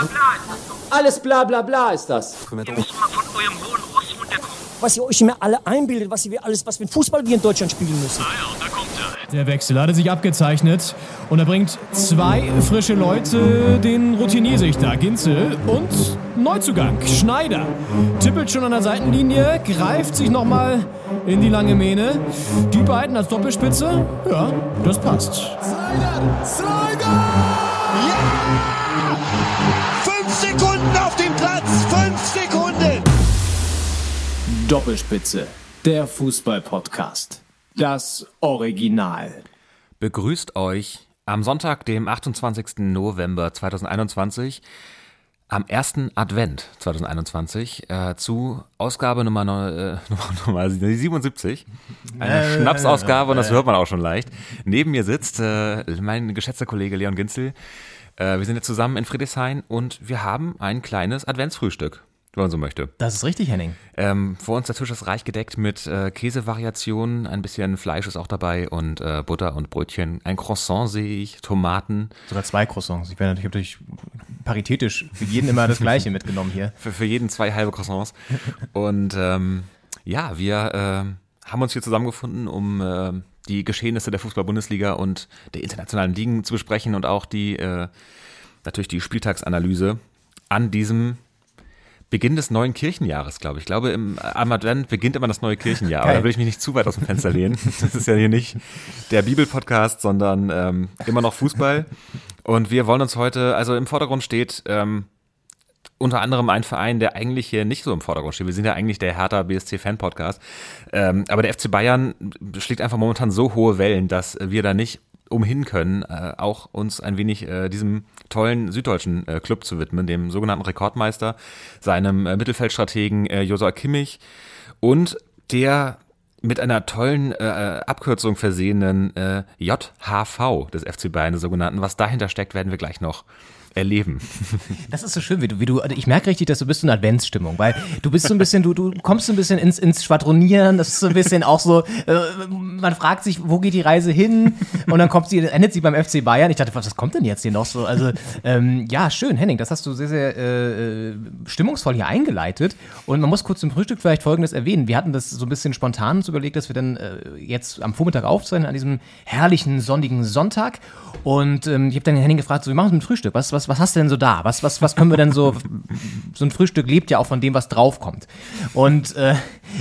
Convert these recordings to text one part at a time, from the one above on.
bla bla ist das doch. Alles bla bla bla ist das. Ihr müsst mal von eurem hohen Ross runterkommen. Was ihr euch immer alle einbildet, was wir alles, was ein Fußball wir in Deutschland spielen müssen. Der Wechsel hatte sich abgezeichnet und er bringt zwei frische Leute, den Routinier-Sichter Ginzel und Neuzugang Schneider. Tippelt schon an der Seitenlinie, greift sich nochmal in die lange Mähne. Die beiden als Doppelspitze, ja, das passt. Slider! Slider! Ja! Fünf Sekunden auf dem Platz! Fünf Sekunden! Doppelspitze, der Fußball-Podcast. Das Original. begrüßt euch am Sonntag, dem 28. November 2021, am ersten Advent 2021, äh, zu Ausgabe Nummer, äh, Nummer, Nummer 77. Eine Schnapsausgabe und das hört man auch schon leicht. Neben mir sitzt äh, mein geschätzter Kollege Leon Ginzel. Äh, wir sind jetzt zusammen in Friedrichshain und wir haben ein kleines Adventsfrühstück, wenn man so möchte. Das ist richtig, Henning. Ähm, vor uns der Tisch ist reich gedeckt mit äh, Käsevariationen, ein bisschen Fleisch ist auch dabei und äh, Butter und Brötchen. Ein Croissant sehe ich, Tomaten. Sogar zwei Croissants. Ich, werde natürlich- natürlich paritätisch für jeden immer das Gleiche mitgenommen hier. Für, für jeden zwei halbe Croissants. Und ähm, ja, wir ähm, haben uns hier zusammengefunden, um ähm, die Geschehnisse der Fußball-Bundesliga und der internationalen Ligen zu besprechen und auch die äh, natürlich die Spieltagsanalyse an diesem Beginn des neuen Kirchenjahres, glaube ich. Ich glaube, im, am Advent beginnt immer das neue Kirchenjahr. Aber da will ich mich nicht zu weit aus dem Fenster lehnen. Das ist ja hier nicht der Bibelpodcast, sondern ähm, immer noch Fußball. Und wir wollen uns heute, also im Vordergrund steht ähm, unter anderem ein Verein, der eigentlich hier nicht so im Vordergrund steht. Wir sind ja eigentlich der Hertha BSC Fan Podcast. Ähm, aber der FC Bayern schlägt einfach momentan so hohe Wellen, dass wir da nicht umhin können, äh, auch uns ein wenig äh, diesem tollen süddeutschen äh, Club zu widmen, dem sogenannten Rekordmeister, seinem äh, Mittelfeldstrategen äh, Josua Kimmich und der mit einer tollen äh, Abkürzung versehenen äh, JHV des FC Bayern, der sogenannten. Was dahinter steckt, werden wir gleich noch erleben. Das ist so schön, wie du, wie du, also ich merke richtig, dass du bist in Adventsstimmung, weil du bist so ein bisschen, du, du kommst so ein bisschen ins, ins Schwadronieren, das ist so ein bisschen auch so, äh, man fragt sich, wo geht die Reise hin? Und dann kommt sie, endet sie beim FC Bayern. Ich dachte, was kommt denn jetzt hier noch so? Also, ähm, ja, schön, Henning, das hast du sehr, sehr äh, äh, stimmungsvoll hier eingeleitet. Und man muss kurz zum Frühstück vielleicht Folgendes erwähnen. Wir hatten das so ein bisschen spontan uns überlegt, dass wir dann äh, jetzt am Vormittag aufzeichnen, an diesem herrlichen, sonnigen Sonntag. Und ähm, ich habe dann Henning gefragt, so, wie machen wir mit dem Frühstück? Was, was, was hast du denn so da? Was, was, was können wir denn so? So ein Frühstück lebt ja auch von dem, was draufkommt. Und äh,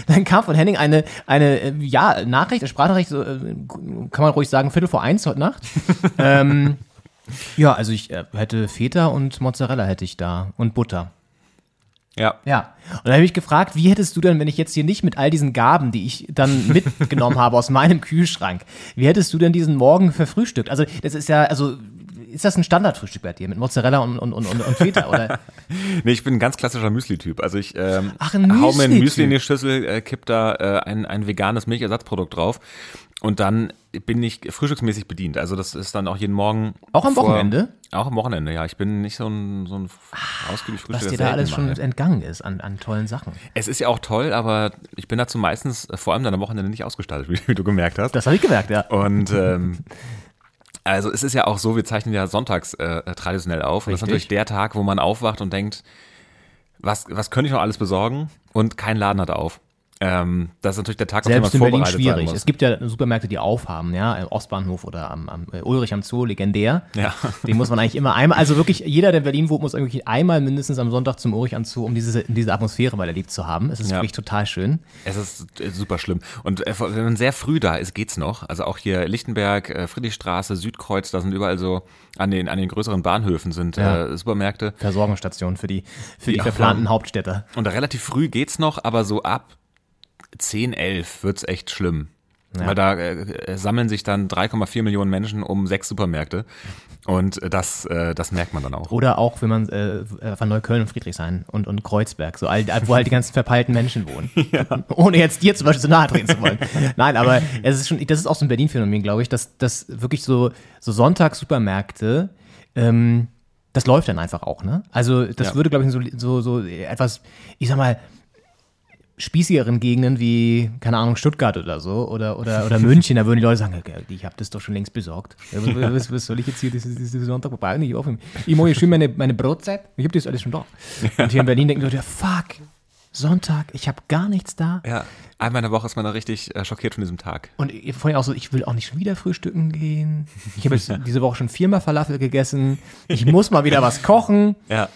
dann kam von Henning eine, eine äh, ja, Nachricht, eine Sprachnachricht, so, äh, kann man ruhig sagen, Viertel vor eins heute Nacht. ähm, ja, also ich äh, hätte Feta und Mozzarella hätte ich da und Butter. Ja. Ja. Und dann habe ich gefragt, wie hättest du denn, wenn ich jetzt hier nicht mit all diesen Gaben, die ich dann mitgenommen habe aus meinem Kühlschrank, wie hättest du denn diesen Morgen verfrühstückt? Also, das ist ja, also, ist das ein Standardfrühstück bei dir mit Mozzarella und, und, und, und, und Feta? Oder? Nee, ich bin ein ganz klassischer Müsli-Typ. Also ich ähm, Ach, hau mir ein. Müsli in die Schüssel, äh, kipp da äh, ein, ein veganes Milchersatzprodukt drauf und dann bin ich frühstücksmäßig bedient. Also das ist dann auch jeden Morgen. Auch am Wochenende? Auch am Wochenende, ja. Ich bin nicht so ein, so ein ausgiebig Frühstück. Was dir da alles schon entgangen ist an, an tollen Sachen. Es ist ja auch toll, aber ich bin dazu meistens, äh, vor allem dann am Wochenende, nicht ausgestaltet, wie, wie du gemerkt hast. Das habe ich gemerkt, ja. Und ähm, also es ist ja auch so, wir zeichnen ja sonntags äh, traditionell auf. Und das ist natürlich der Tag, wo man aufwacht und denkt, was, was könnte ich noch alles besorgen? Und kein Laden hat auf. Ähm, das ist natürlich der Tag, Selbst auf den man Berlin vorbereitet sein schwierig. Es gibt ja Supermärkte, die aufhaben, ja, im Ostbahnhof oder am, am äh, Ulrich am Zoo, legendär. Ja. Den muss man eigentlich immer einmal, also wirklich jeder, der in Berlin wohnt, muss irgendwie einmal mindestens am Sonntag zum Ulrich am Zoo, um diese, diese Atmosphäre mal erlebt zu haben. Es ist Ja. wirklich total schön. Es ist äh, super schlimm. Und äh, wenn man sehr früh da ist, geht's noch. Also auch hier Lichtenberg, Friedrichstraße, Südkreuz, da sind überall so an den, an den größeren Bahnhöfen sind Ja. Supermärkte. Versorgungsstation für die, für die Ja. verplanten Hauptstädter. Und da relativ früh geht's noch, aber so ab 10, 11 wird's echt schlimm. Weil da äh, sammeln sich dann 3,4 Millionen Menschen um sechs Supermärkte. Und äh, das, äh, das merkt man dann auch. Oder auch, wenn man äh, von Neukölln und Friedrichshain und, und Kreuzberg, so all, wo halt die ganzen verpeilten Menschen wohnen. Ohne jetzt dir zum Beispiel so nahe treten zu wollen. Nein, aber es ist schon, das ist auch so ein Berlin-Phänomen, glaube ich, dass, dass wirklich so, so Sonntagssupermärkte, ähm, das läuft dann einfach auch, ne? Also das Ja. würde, glaube ich, so, so, so etwas, ich sag mal, spießigeren Gegenden wie, keine Ahnung, Stuttgart oder so oder, oder, oder München, da würden die Leute sagen, "Ja, ich habe das doch schon längst besorgt. Ja, was, was, soll ich jetzt hier diesen diese Sonntag vorbei nicht aufnehmen? Ich mache schön meine, meine Brotzeit, ich habe das alles schon da. Und hier in Berlin denken die Leute, ja, fuck, Sonntag, ich habe gar nichts da. Ja, einmal in der Woche ist man da richtig äh, schockiert von diesem Tag. Und vorhin auch so, ich will auch nicht schon wieder frühstücken gehen. Ich habe jetzt diese Woche schon viermal Falafel gegessen. Ich muss mal wieder was kochen. Ja.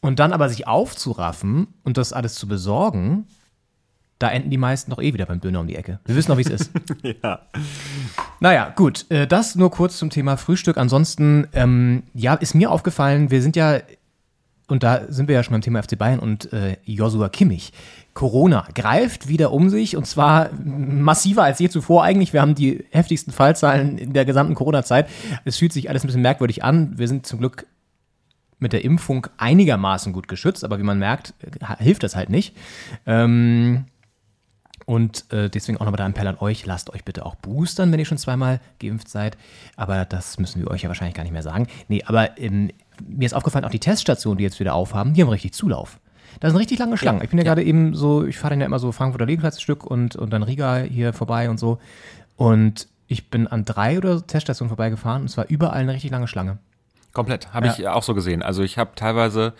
Und dann aber sich aufzuraffen und das alles zu besorgen, da enden die meisten doch eh wieder beim Döner um die Ecke. Wir wissen noch, wie es ist. Ja. Naja, gut. Äh, das nur kurz zum Thema Frühstück. Ansonsten, ähm, ja, ist mir aufgefallen, wir sind ja, und da sind wir ja schon beim Thema FC Bayern und äh, Joshua Kimmich. Corona greift wieder um sich und zwar massiver als je zuvor eigentlich. Wir haben die heftigsten Fallzahlen in der gesamten Corona-Zeit. Es fühlt sich alles ein bisschen merkwürdig an. Wir sind zum Glück mit der Impfung einigermaßen gut geschützt, aber wie man merkt, äh, hilft das halt nicht. Ähm, und äh, deswegen auch nochmal der Appell an euch, lasst euch bitte auch boostern, wenn ihr schon zweimal geimpft seid. Aber das müssen wir euch ja wahrscheinlich gar nicht mehr sagen. Nee, aber ähm, mir ist aufgefallen, auch die Teststationen, die jetzt wieder aufhaben, die haben richtig Zulauf. Da sind richtig lange Schlangen. ich bin ja, gerade eben so, ich fahre dann ja immer so Frankfurter Liegenplatzstück und, und dann Riga hier vorbei und so. Und ich bin an drei oder so Teststationen vorbeigefahren und es war überall eine richtig lange Schlange. Komplett, habe Ja. ich auch so gesehen. Also ich habe teilweise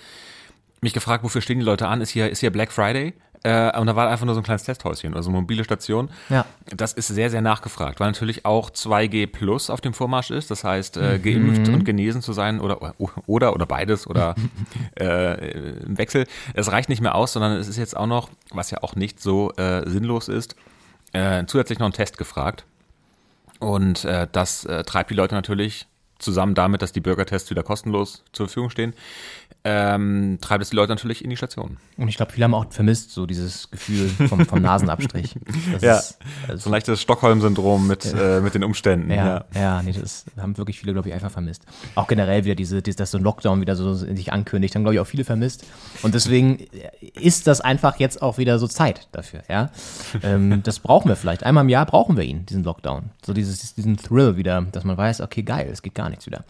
mich gefragt, wofür stehen die Leute an? Ist hier, ist hier Black Friday? Äh, und da war einfach nur so ein kleines Testhäuschen, also eine mobile Station. Ja. Das ist sehr, sehr nachgefragt, weil natürlich auch 2G Plus auf dem Vormarsch ist. Das heißt, äh, geimpft und genesen zu sein oder, oder, oder beides oder äh, im Wechsel. Es reicht nicht mehr aus, sondern es ist jetzt auch noch, was ja auch nicht so äh, sinnlos ist, äh, zusätzlich noch ein Test gefragt. Und äh, das treibt die Leute natürlich zusammen damit, dass die Bürgertests wieder kostenlos zur Verfügung stehen, ähm, treibt es die Leute natürlich in die Station. Und ich glaube, viele haben auch vermisst, so dieses Gefühl vom, vom Nasenabstrich. Das Ja. ist, das So ein leichtes Stockholm-Syndrom mit, äh, mit den Umständen. Ja, ja, nee, das haben wirklich viele, glaube ich, einfach vermisst. Auch generell wieder diese, diese dass so ein Lockdown wieder so sich ankündigt, haben, glaube ich, auch viele vermisst. Und deswegen ist das einfach jetzt auch wieder so Zeit dafür, ja. ähm, das brauchen wir vielleicht. Einmal im Jahr brauchen wir ihn, diesen Lockdown. So dieses, diesen Thrill wieder, dass man weiß, okay, geil, es geht gar nichts wieder.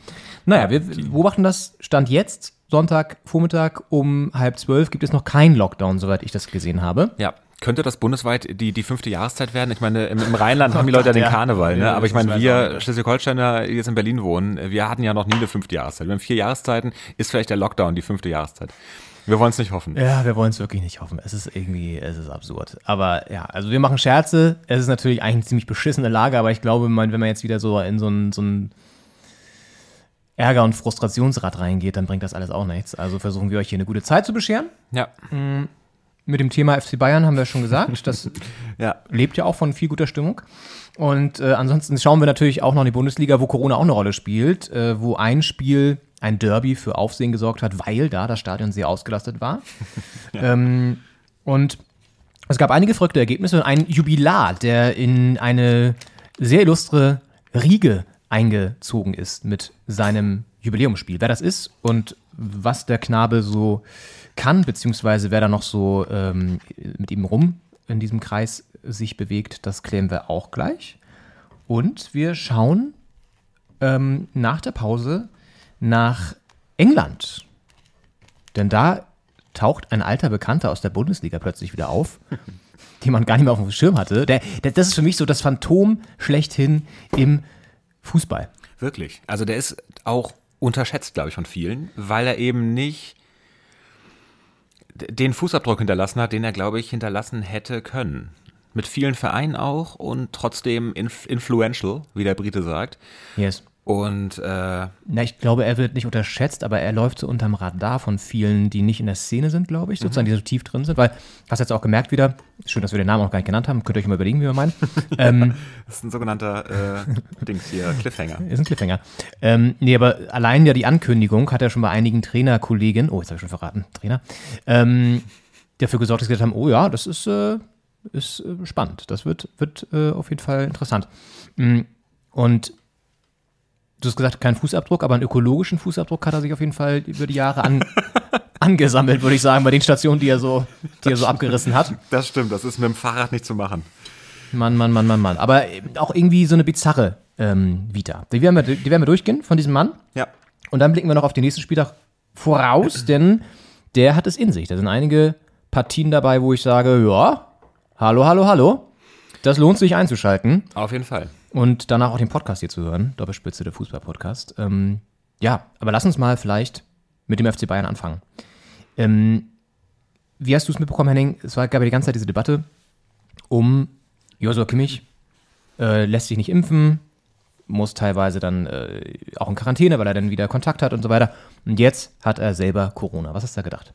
Naja, wir beobachten das Stand jetzt. Sonntag, Vormittag um halb zwölf gibt es noch keinen Lockdown, soweit ich das gesehen habe. Ja. Könnte das bundesweit die, die fünfte Jahreszeit werden? Ich meine, im, im Rheinland haben die Leute ja den. Karneval, ne? Aber ich meine, wir Schleswig-Holsteiner, die jetzt in Berlin wohnen, wir hatten ja noch nie eine fünfte Jahreszeit. Wir haben vier Jahreszeiten, ist vielleicht der Lockdown die fünfte Jahreszeit. Wir wollen es nicht hoffen. Ja, wir wollen es wirklich nicht hoffen. Es ist irgendwie, es ist absurd. Aber ja, also wir machen Scherze. Es ist natürlich eigentlich eine ziemlich beschissene Lage, aber ich glaube, wenn man jetzt wieder so in so ein, so ein Ärger- und Frustrationsrad reingeht, dann bringt das alles auch nichts. Also versuchen wir euch hier eine gute Zeit zu bescheren. Ja, Mit dem Thema FC Bayern haben wir schon gesagt. Das ja. lebt ja auch von viel guter Stimmung. Und äh, ansonsten schauen wir natürlich auch noch in die Bundesliga, wo Corona auch eine Rolle spielt, äh, wo ein Spiel, ein Derby für Aufsehen gesorgt hat, weil da das Stadion sehr ausgelastet war. ähm, und es gab einige verrückte Ergebnisse und ein Jubilar, der in eine sehr illustre Riege eingezogen ist mit seinem Jubiläumsspiel. Wer das ist und was der Knabe so kann, beziehungsweise wer da noch so ähm, mit ihm rum in diesem Kreis sich bewegt, das klären wir auch gleich. Und wir schauen ähm, nach der Pause nach England. Denn da taucht ein alter Bekannter aus der Bundesliga plötzlich wieder auf, den man gar nicht mehr auf dem Schirm hatte. Der, der, das ist für mich so das Phantom schlechthin im Fußball. Wirklich. Also der ist auch unterschätzt, glaube ich, von vielen, weil er eben nicht den Fußabdruck hinterlassen hat, den er, glaube ich, hinterlassen hätte können. Mit vielen Vereinen auch und trotzdem inf influential, wie der Brite sagt. Yes. Und äh, Na, ich glaube, er wird nicht unterschätzt, aber er läuft so unterm Radar von vielen, die nicht in der Szene sind, glaube ich, sozusagen, die so tief drin sind, weil, hast jetzt auch gemerkt wieder, schön, dass wir den Namen auch gar nicht genannt haben, könnt ihr euch mal überlegen, wie wir meinen. ähm, das ist ein sogenannter äh, Dings hier, Cliffhanger. ist ein Cliffhanger. Ähm, nee, aber allein ja die Ankündigung hat er schon bei einigen Trainerkollegen, oh, jetzt habe ich schon verraten, Trainer, ähm, dafür gesorgt, dass sie gesagt haben, oh ja, das ist, äh, ist äh, spannend. Das wird, wird äh, auf jeden Fall interessant. Mm, Und du hast gesagt, kein Fußabdruck, aber einen ökologischen Fußabdruck hat er sich auf jeden Fall über die Jahre an, angesammelt, würde ich sagen, bei den Stationen, die er so, die er so abgerissen hat. Das stimmt, das ist mit dem Fahrrad nicht zu machen. Mann, Mann, Mann, Mann, Mann. Aber eben auch irgendwie so eine bizarre ähm, Vita. Die werden, wir, die werden wir durchgehen von diesem Mann. Ja. Und dann blicken wir noch auf den nächsten Spieltag voraus, denn der hat es in sich. Da sind einige Partien dabei, wo ich sage, ja, hallo, hallo, hallo. Das lohnt sich einzuschalten Auf jeden Fall. Und danach auch den Podcast hier zu hören. Doppelspitze, der Fußball-Podcast. Ähm, ja, aber lass uns mal vielleicht mit dem FC Bayern anfangen. Ähm, wie hast du es mitbekommen, Henning? Es war, gab ja die ganze Zeit diese Debatte um Josua Kimmich, äh, lässt sich nicht impfen, muss teilweise dann äh, auch in Quarantäne, weil er dann wieder Kontakt hat und so weiter. Und jetzt hat er selber Corona. Was hast du da gedacht?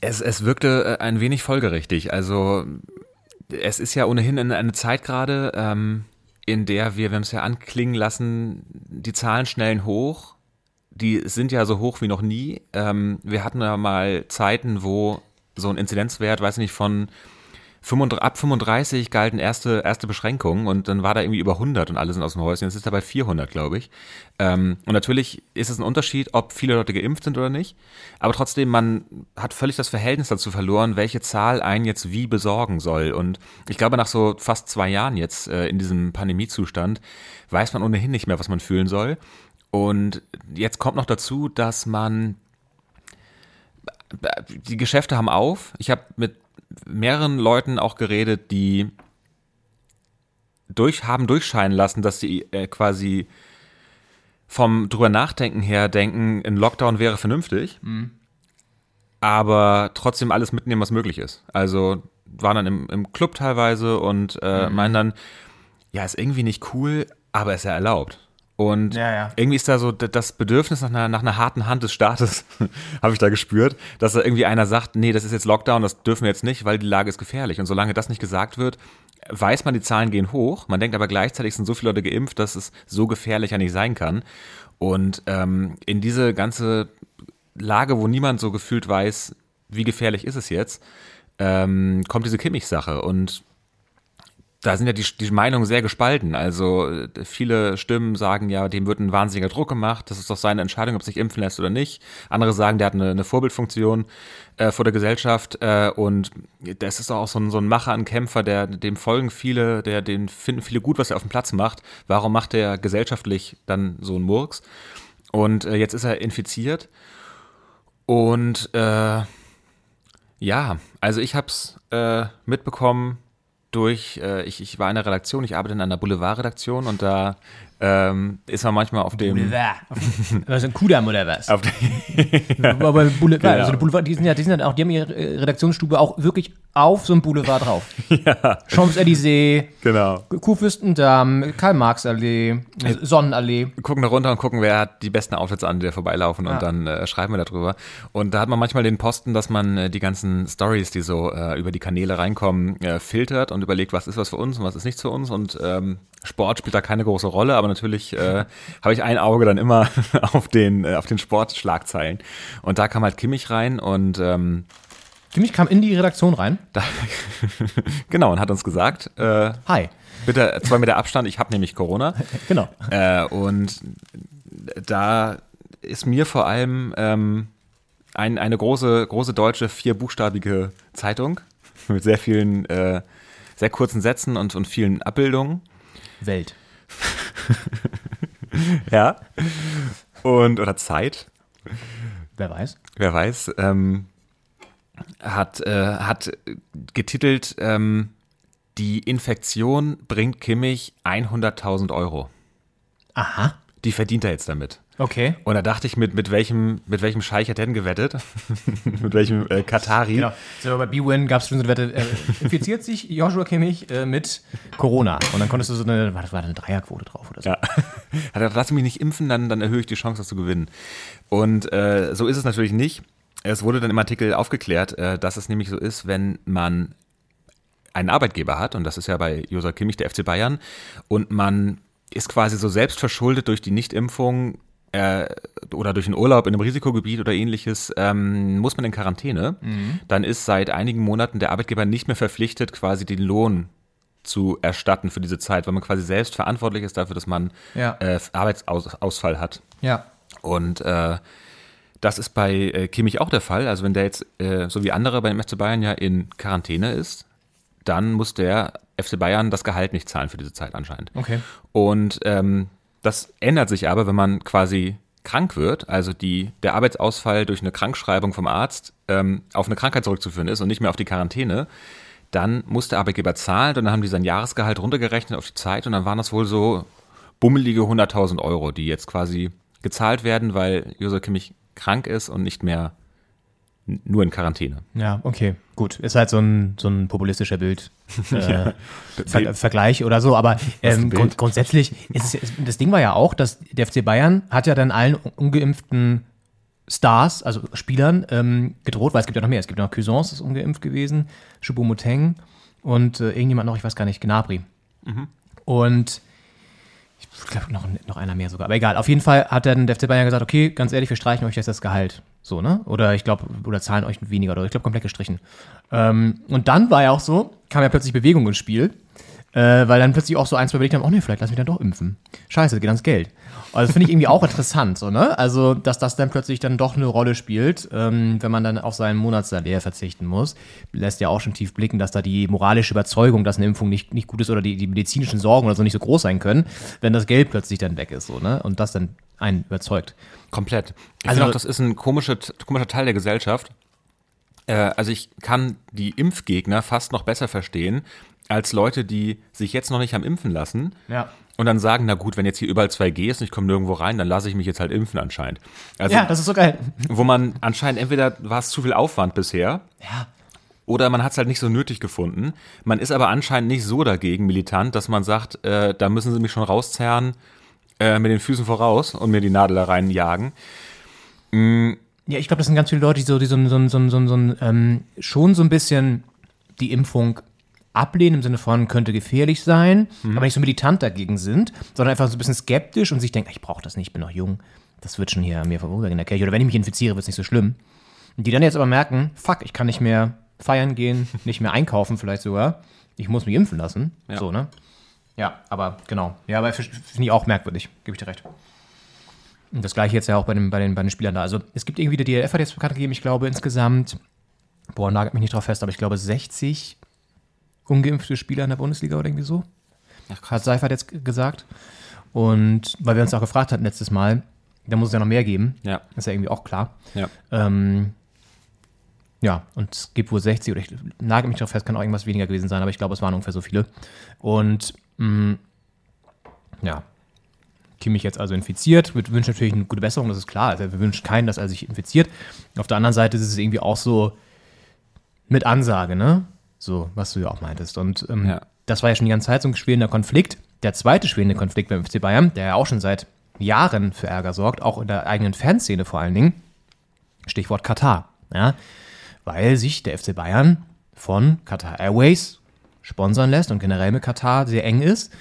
Es, es wirkte äh, ein wenig folgerichtig. Also es ist ja ohnehin eine, Zeit gerade, ähm, in der wir, wir haben es ja anklingen lassen, die Zahlen schnellen hoch. Die sind ja so hoch wie noch nie. Ähm, wir hatten ja mal Zeiten, wo so ein Inzidenzwert, weiß nicht, von 35, ab 35 galten erste, erste Beschränkungen und dann war da irgendwie über 100 und alle sind aus dem Häuschen. Jetzt ist er bei 400, glaube ich. Ähm, und natürlich ist es ein Unterschied, ob viele Leute geimpft sind oder nicht. Aber trotzdem, man hat völlig das Verhältnis dazu verloren, welche Zahl einen jetzt wie besorgen soll. Und ich glaube, nach so fast zwei Jahren jetzt äh, in diesem Pandemiezustand weiß man ohnehin nicht mehr, was man fühlen soll. Und jetzt kommt noch dazu, dass man die Geschäfte haben auf. Ich habe mit mehreren Leuten auch geredet, die durch, haben durchscheinen lassen, dass sie äh, quasi vom drüber nachdenken her denken, ein Lockdown wäre vernünftig, aber trotzdem alles mitnehmen, was möglich ist. Also waren dann im, im Club teilweise und äh, meinen dann, ja, ist irgendwie nicht cool, aber ist ja erlaubt. Und Ja, ja. irgendwie ist da so das Bedürfnis nach einer, nach einer harten Hand des Staates, habe ich da gespürt, dass da irgendwie einer sagt, nee, das ist jetzt Lockdown, das dürfen wir jetzt nicht, weil die Lage ist gefährlich. Und solange das nicht gesagt wird, weiß man, die Zahlen gehen hoch. Man denkt aber gleichzeitig sind so viele Leute geimpft, dass es so gefährlich ja nicht sein kann. Und ähm, in diese ganze Lage, wo niemand so gefühlt weiß, wie gefährlich ist es jetzt, ähm, kommt diese Kimmich-Sache. Und da sind ja die, die Meinungen sehr gespalten. Also äh, viele Stimmen sagen ja, dem wird ein wahnsinniger Druck gemacht. Das ist doch seine Entscheidung, ob sich impfen lässt oder nicht. Andere sagen, der hat eine, eine Vorbildfunktion äh, vor der Gesellschaft. Äh, und das ist auch so ein, so ein Macher, ein Kämpfer, der dem folgen viele, der den finden viele gut, was er auf dem Platz macht. Warum macht er gesellschaftlich dann so einen Murks? Und äh, jetzt ist er infiziert. Und äh, ja, also ich habe es äh, mitbekommen durch, äh, ich, ich war in der Redaktion, ich arbeite in einer Boulevardredaktion und da ähm, ist man manchmal auf dem... Was ein Kudam oder was? Auf dem Aber Boulevard, Genau. also der Boulevard, die sind ja, die sind ja auch, die haben ihre äh, Redaktionsstube auch wirklich auf so einem Boulevard drauf. ja. Champs-Élysées, genau. Kurfürstendamm, Karl-Marx-Allee, Sonnenallee. gucken da runter und gucken, wer hat die besten Outfits an, die da vorbeilaufen und dann äh, schreiben wir darüber. Und da hat man manchmal den Posten, dass man äh, die ganzen Stories, die so äh, über die Kanäle reinkommen, äh, filtert und überlegt, was ist was für uns und was ist nicht für uns. Und ähm, Sport spielt da keine große Rolle, aber natürlich äh, habe ich ein Auge dann immer auf den, äh, auf den Sportschlagzeilen. Und da kam halt Kimmich rein und ähm, Kimmich kam in die Redaktion rein. da, genau, und hat uns gesagt, äh, Hi. bitte zwei Meter Abstand, ich habe nämlich Corona. Genau. Äh, und da ist mir vor allem ähm, ein, eine große, große deutsche vierbuchstabige Zeitung mit sehr vielen, äh, sehr kurzen Sätzen und, und vielen Abbildungen. Welt. Ja. Und, oder Zeit, Wer weiß. wer weiß, ähm, hat, äh, hat getitelt, ähm, die Infektion bringt Kimmich 100.000 Euro. Aha. Die verdient er jetzt damit. Okay. Und da dachte ich, mit, mit welchem, mit welchem Scheich hat er denn gewettet? mit welchem äh, Katari? Genau. So, bei B-Win gab es schon so eine Wette, äh, infiziert sich Joshua Kimmich äh, mit Corona. Und dann konntest du so eine, war das war eine Dreierquote drauf oder so. Ja. Hat er, lass mich nicht impfen, dann, dann erhöhe ich die Chance, das zu gewinnen. Und äh, so ist es natürlich nicht. Es wurde dann im Artikel aufgeklärt, äh, dass es nämlich so ist, wenn man einen Arbeitgeber hat, und das ist ja bei Josa Kimmich der FC Bayern, und man ist quasi so selbst verschuldet durch die Nichtimpfung äh, oder durch einen Urlaub in einem Risikogebiet oder ähnliches, ähm, muss man in Quarantäne. Dann ist seit einigen Monaten der Arbeitgeber nicht mehr verpflichtet, quasi den Lohn zu erstatten für diese Zeit, weil man quasi selbst verantwortlich ist dafür, dass man Ja. äh, Arbeitsausfall hat. Ja. Und äh, das ist bei äh, Kimmich auch der Fall. Also wenn der jetzt, äh, so wie andere beim FC Bayern ja in Quarantäne ist, dann muss der FC Bayern das Gehalt nicht zahlen für diese Zeit anscheinend. Okay. Und ähm, das ändert sich aber, wenn man quasi krank wird, also die, der Arbeitsausfall durch eine Krankschreibung vom Arzt ähm, auf eine Krankheit zurückzuführen ist und nicht mehr auf die Quarantäne, dann muss der Arbeitgeber zahlen und dann haben die sein Jahresgehalt runtergerechnet auf die Zeit und dann waren das wohl so bummelige 100.000 Euro, die jetzt quasi gezahlt werden, weil Josef Kimmich krank ist und nicht mehr nur in Quarantäne. Ja, okay, gut. Ist halt so ein, so ein populistischer Bild. Äh, Ver Vergleich oder so, aber ähm, grund grundsätzlich ist es, das Ding war ja auch, dass der FC Bayern hat ja dann allen ungeimpften Stars, also Spielern, ähm, gedroht, weil es gibt ja noch mehr. Es gibt ja noch Cuisance, ist ungeimpft gewesen, Choupo-Moteng und äh, irgendjemand noch, ich weiß gar nicht, Gnabry. Und ich glaube, noch, noch einer mehr sogar. Aber egal, auf jeden Fall hat dann der FC Bayern gesagt, okay, ganz ehrlich, wir streichen euch jetzt das Gehalt. So, ne? Oder ich glaube, oder zahlen euch weniger oder ich glaube, komplett gestrichen. Ähm, und dann war ja auch so, kam ja plötzlich Bewegung ins Spiel. Äh, weil dann plötzlich auch so ein, zwei überlegt haben, oh nee, vielleicht lass mich dann doch impfen. Scheiße, geht ans Geld. Also das finde ich irgendwie auch interessant, so, ne? Also, dass das dann plötzlich dann doch eine Rolle spielt, ähm, wenn man dann auf seinen Monatssalär verzichten muss, lässt ja auch schon tief blicken, dass da die moralische Überzeugung, dass eine Impfung nicht, nicht gut ist oder die, die medizinischen Sorgen oder so nicht so groß sein können, wenn das Geld plötzlich dann weg ist, so, ne? Und das dann einen überzeugt. Komplett. Ich Also- finde auch, das ist ein komischer, komischer Teil der Gesellschaft. Äh, also ich kann die Impfgegner fast noch besser verstehen, als Leute, die sich jetzt noch nicht haben impfen lassen Ja. Und dann sagen, na gut, wenn jetzt hier überall 2G ist und ich komme nirgendwo rein, dann lasse ich mich jetzt halt impfen anscheinend. Also Ja, das ist so geil. wo man anscheinend entweder war es zu viel Aufwand bisher Ja. oder man hat es halt nicht so nötig gefunden. Man ist aber anscheinend nicht so dagegen militant, dass man sagt, äh, da müssen sie mich schon rauszerren äh, mit den Füßen voraus und mir die Nadel da reinjagen. Ja, ich glaube, das sind ganz viele Leute, die so, die so, so, so, so, so ähm, schon so ein bisschen die Impfung ablehnen im Sinne von könnte gefährlich sein, aber nicht so militant dagegen sind, sondern einfach so ein bisschen skeptisch und sich denken, ich brauche das nicht, ich bin noch jung, das wird schon hier mir vorübergehen in der Kirche oder wenn ich mich infiziere, wird es nicht so schlimm. Und die dann jetzt aber merken, fuck, ich kann nicht mehr feiern gehen, nicht mehr einkaufen vielleicht sogar, ich muss mich impfen lassen, Ja. so, ne? Ja, aber genau. Ja, aber finde ich auch merkwürdig, gebe ich dir recht. Und das gleiche jetzt ja auch bei den, bei den, bei den Spielern da. Also es gibt irgendwie, der DLF hat jetzt bekannt gegeben, ich glaube insgesamt, boah, nagelt mich nicht drauf fest, aber ich glaube 60 ungeimpfte Spieler in der Bundesliga oder irgendwie so. hat Seifert jetzt gesagt. Und weil wir uns auch gefragt hatten letztes Mal, da muss es ja noch mehr geben. Ja. Ist ja irgendwie auch klar. Ja. Ähm, ja, und es gibt wohl 60 oder ich nagel mich drauf fest, kann auch irgendwas weniger gewesen sein, aber ich glaube, es waren ungefähr so viele. Und mh, ja, Kimmich jetzt also infiziert. Wir wünschen natürlich eine gute Besserung, das ist klar. Also wir wünschen keinen, dass er sich infiziert. Auf der anderen Seite ist es irgendwie auch so mit Ansage, ne? So, was du ja auch meintest. Und ähm, Ja. das war ja schon die ganze Zeit so ein schwelender Konflikt. Der zweite schwelende Konflikt beim FC Bayern, der ja auch schon seit Jahren für Ärger sorgt, auch in der eigenen Fanszene vor allen Dingen. Stichwort Katar. Ja? Weil sich der FC Bayern von Qatar Airways sponsern lässt und generell mit Katar sehr eng ist.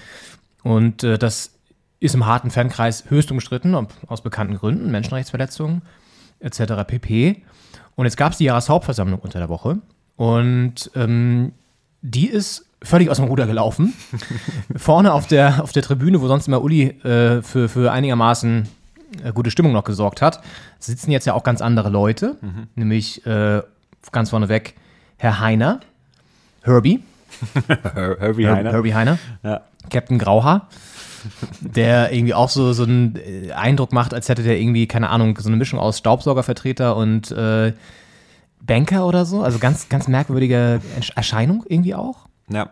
Und äh, das ist im harten Fankreis höchst umstritten, aus bekannten Gründen, Menschenrechtsverletzungen etc. pp. Und jetzt gab es die Jahreshauptversammlung unter der Woche und ähm, die ist völlig aus dem Ruder gelaufen. Vorne auf der, auf der Tribüne, wo sonst immer Uli äh, für, für einigermaßen äh, gute Stimmung noch gesorgt hat, sitzen jetzt ja auch ganz andere Leute, nämlich äh, ganz vorneweg Herr Heiner, Herbie, Herbie Her- Heiner. Herbie Heiner, Ja. Captain Grauhaar, der irgendwie auch so, so einen äh, Eindruck macht, als hätte der irgendwie, keine Ahnung, so eine Mischung aus Staubsaugervertreter und äh, Banker oder so. Also ganz, ganz merkwürdige Ersch- Erscheinung irgendwie auch. Ja.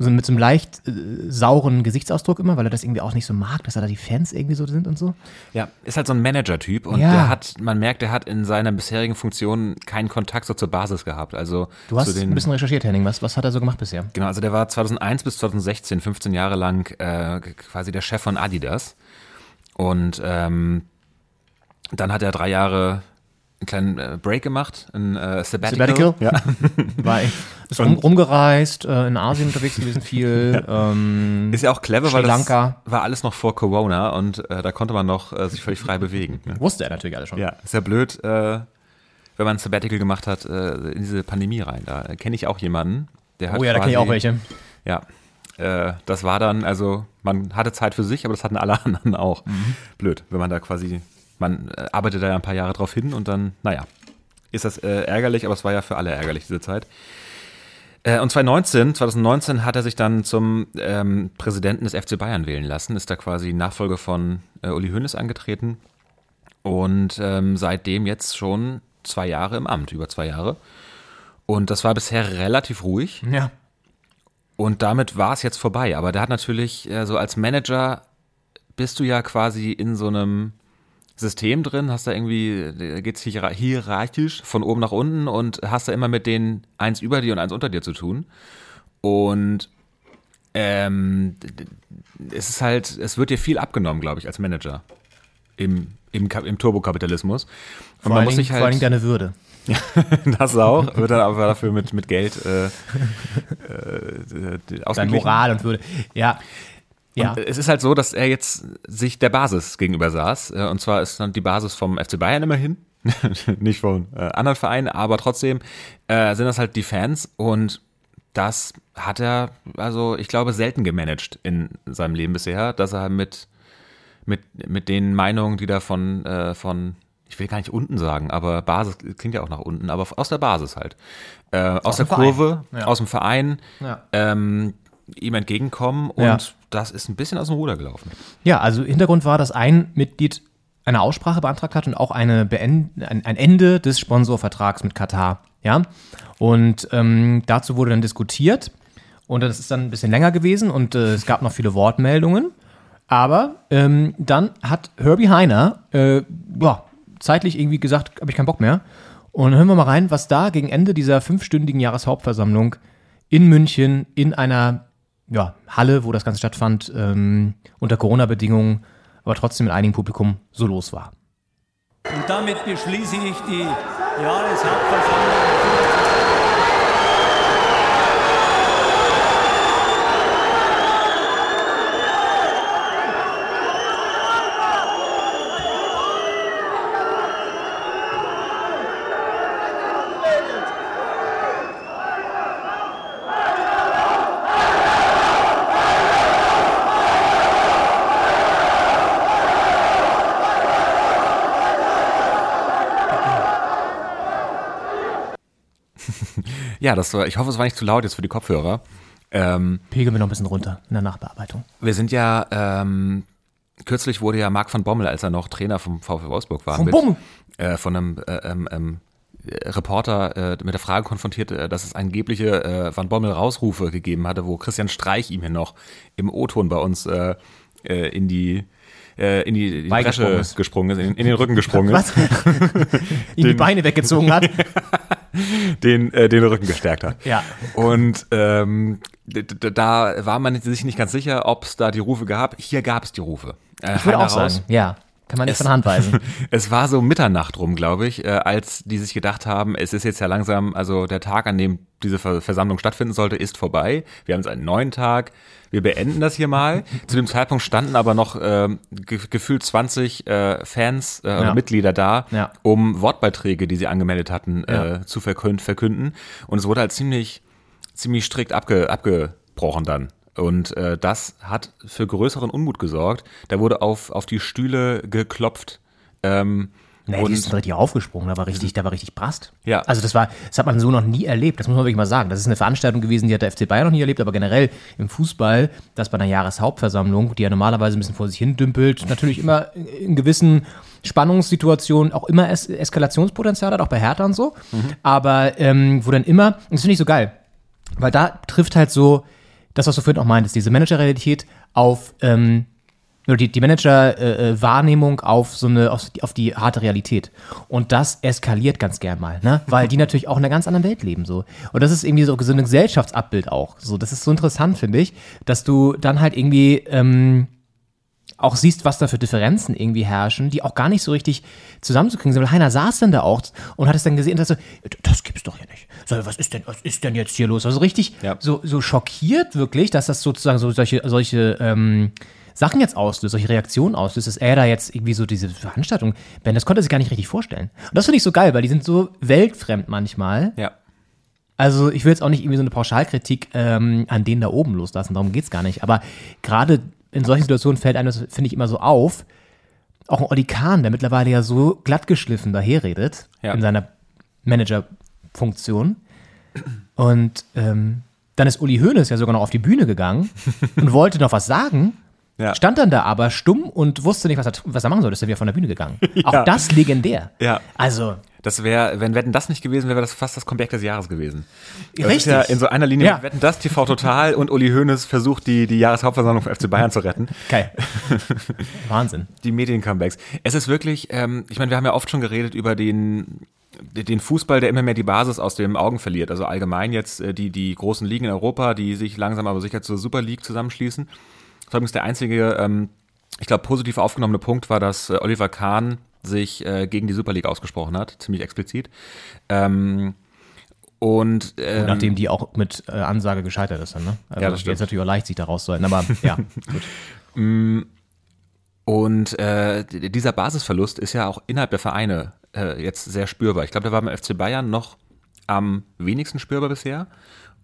So mit so einem leicht äh, sauren Gesichtsausdruck immer, weil er das irgendwie auch nicht so mag, dass da die Fans irgendwie so sind und so. Ja, ist halt so ein Manager-Typ und Ja. der hat, man merkt, der hat in seiner bisherigen Funktion keinen Kontakt so zur Basis gehabt. Also Du hast den, ein bisschen recherchiert, Henning. Was, was hat er so gemacht bisher? Genau, also der war 2001 bis 2016, 15 Jahre lang äh, quasi der Chef von Adidas. Und ähm, dann hat er drei Jahre einen kleinen äh, Break gemacht, ein äh, Sabbatical. Sabbatical? Ja. War, ist rum, rumgereist, äh, in Asien unterwegs gewesen viel. Ähm, Ist ja auch clever, Sri weil das war alles noch vor Corona und äh, da konnte man noch äh, sich völlig frei bewegen. Ne? wusste er natürlich alles schon. Ja, ist ja blöd, äh, wenn man ein Sabbatical gemacht hat, äh, in diese Pandemie rein. Da kenne ich auch jemanden, der hat Oh ja, da kenne ich quasi- auch welche. Ja, das war dann, also man hatte Zeit für sich, aber das hatten alle anderen auch. Mhm. Blöd, wenn man da quasi, man äh, arbeitet da ja ein paar Jahre drauf hin und dann, naja, ist das äh, ärgerlich, aber es war ja für alle ärgerlich, diese Zeit. Äh, und 2019, 2019 hat er sich dann zum ähm, Präsidenten des FC Bayern wählen lassen, ist da quasi Nachfolger von äh, Uli Hoeneß angetreten und ähm, seitdem jetzt schon zwei Jahre im Amt, über zwei Jahre. Und das war bisher relativ ruhig. Ja. Und damit war es jetzt vorbei. Aber der hat natürlich, äh, so als Manager bist du ja quasi in so einem System drin, hast da irgendwie, geht es hierarchisch von oben nach unten und hast da immer mit denen eins über dir und eins unter dir zu tun. Und ähm, es ist halt, es wird dir viel abgenommen, glaube ich, als Manager im, im, im Turbokapitalismus. Und Vor, man muss sich vor allen Dingen halt, deine Würde. das auch, wird dann aber dafür mit, mit Geld äh, äh, Deine ausgeglichen. Moral und Würde. Ja. Ja. Und es ist halt so, dass er jetzt sich der Basis gegenüber saß. äh, Und zwar ist dann die Basis vom FC Bayern immerhin. Nicht von äh, anderen Vereinen, aber trotzdem äh, sind das halt die Fans und das hat er, also ich glaube, selten gemanagt in seinem Leben bisher, dass er mit, mit, mit den Meinungen, die da von, äh, von, ich will gar nicht unten sagen, aber Basis klingt ja auch nach unten, aber aus der Basis halt. Äh, aus, der dem Verein. Kurve, Ja. aus dem Verein, Ja. ähm, ihm entgegenkommen und Ja. Das ist ein bisschen aus dem Ruder gelaufen. Ja, also Hintergrund war, dass ein Mitglied eine Aussprache beantragt hat und auch eine ein, Ende des Sponsorvertrags mit Katar. Ja, und ähm, dazu wurde dann diskutiert und das ist dann ein bisschen länger gewesen und äh, es gab noch viele Wortmeldungen. Aber ähm, dann hat Herbie Heiner äh, ja, zeitlich irgendwie gesagt, habe ich keinen Bock mehr. Und hören wir mal rein, was da gegen Ende dieser fünfstündigen Jahreshauptversammlung in München in einer ja, Halle, wo das Ganze stattfand, ähm, unter Corona-Bedingungen, aber trotzdem mit einigem Publikum so los war. Und damit beschließe ich die Jahreshauptversammlung. Ja, das war, ich hoffe, es war nicht zu laut jetzt für die Kopfhörer. Ähm, Pegeln wir noch ein bisschen runter in der Nachbearbeitung. wir sind ja, ähm, kürzlich wurde ja Marc van Bommel, als er noch Trainer vom VfL Wolfsburg war, Von mit, äh, von einem äh, ähm, ähm, äh, Reporter äh, mit der Frage konfrontiert, äh, dass es angebliche äh, Van Bommel Rausrufe gegeben hatte, wo Christian Streich ihm hier noch im O-Ton bei uns äh, in die in die, die Bresche gesprungen ist, in, in den Rücken gesprungen ist, Was? Ihm die Beine weggezogen hat? den, äh, den Rücken gestärkt hat. Ja. Und ähm, da war man sich nicht ganz sicher, ob es da die Rufe gab. Hier gab es die Rufe. Äh, Ich würde auch sagen, raus. ja. Kann man nicht Es- von Hand weisen. Es war so Mitternacht rum, glaube ich, äh, als die sich gedacht haben, es ist jetzt ja langsam, also der Tag, an dem diese Ver Versammlung stattfinden sollte, ist vorbei. Wir haben jetzt einen neuen Tag. Wir beenden das hier mal. Zu dem Zeitpunkt standen aber noch ähm, ge gefühlt 20 äh, Fans äh, oder Ja. Mitglieder da, Ja. um Wortbeiträge, die sie angemeldet hatten, Ja. äh, zu verkünden, verkünden. Und es wurde halt ziemlich, ziemlich strikt abge abgebrochen dann. Und äh, das hat für größeren Unmut gesorgt. Da wurde auf, auf die Stühle geklopft. Ähm, Nee, die ist richtig aufgesprungen, da war richtig, da war richtig Brast. Ja. Also das war, das hat man so noch nie erlebt, das muss man wirklich mal sagen. Das ist eine Veranstaltung gewesen, die hat der FC Bayern noch nie erlebt, aber generell im Fußball, dass bei einer Jahreshauptversammlung, die ja normalerweise ein bisschen vor sich hin dümpelt, natürlich immer in gewissen Spannungssituationen auch immer es Eskalationspotenzial hat, auch bei Hertha und so. Aber ähm, wo dann immer, und das finde ich so geil, weil da trifft halt so das, was du vorhin auch meintest, diese Managerrealität auf ähm, oder die, die Manager-Wahrnehmung auf so eine, auf die, auf die harte Realität. Und das eskaliert ganz gern mal, ne? Weil die natürlich auch in einer ganz anderen Welt leben, so. Und das ist irgendwie so, so ein Gesellschaftsabbild auch. So, das ist so interessant, finde ich, dass du dann halt irgendwie, ähm, auch siehst, was da für Differenzen irgendwie herrschen, die auch gar nicht so richtig zusammenzukriegen sind. Weil Heiner saß dann da auch und hat es dann gesehen und dachte so, das gibt's doch hier nicht. So, was ist denn, was ist denn jetzt hier los? Also richtig Ja. so, so schockiert wirklich, dass das sozusagen so solche, solche ähm, Sachen jetzt auslöst, solche Reaktionen auslöst, dass er da jetzt irgendwie so diese Veranstaltung, Ben, das konnte er sich gar nicht richtig vorstellen. Und das finde ich so geil, weil die sind so weltfremd manchmal. ja. Also ich will jetzt auch nicht irgendwie so eine Pauschalkritik ähm, an denen da oben loslassen, darum geht's gar nicht. Aber gerade in solchen Situationen fällt einem das, finde ich, immer so auf. Auch ein Olli Kahn, der mittlerweile ja so glattgeschliffen daherredet Ja. in seiner Managerfunktion. Und ähm, dann ist Uli Hoeneß ja sogar noch auf die Bühne gegangen und wollte noch was sagen. Ja. stand dann da aber stumm und wusste nicht, was er, was er machen soll. Ist er wieder von der Bühne gegangen. Auch das legendär. Ja. Also, Das wäre, wenn Wetten das nicht gewesen wäre, wäre das fast das Comeback des Jahres gewesen. Das Richtig. Ist ja in so einer Linie Ja. Wetten das, TV Total und Uli Hoeneß versucht, die, die Jahreshauptversammlung von FC Bayern zu retten. geil. Wahnsinn. Die Mediencomebacks. Es ist wirklich, ähm, ich meine, wir haben ja oft schon geredet über den, den Fußball, der immer mehr die Basis aus den Augen verliert. Also allgemein jetzt äh, die, die großen Ligen in Europa, die sich langsam aber sicher zur Super League zusammenschließen. Das war übrigens der einzige, ähm, ich glaube, positiv aufgenommene Punkt war, dass äh, Oliver Kahn sich äh, gegen die Super League ausgesprochen hat, ziemlich explizit. Ähm, und ähm, Nachdem die auch mit äh, Ansage gescheitert ist dann, ne? Also Ja, das stimmt. Jetzt natürlich auch leicht, sich da rauszuhalten, aber ja, gut. Und äh, dieser Basisverlust ist ja auch innerhalb der Vereine äh, jetzt sehr spürbar. Ich glaube, der war beim FC Bayern noch am wenigsten spürbar bisher.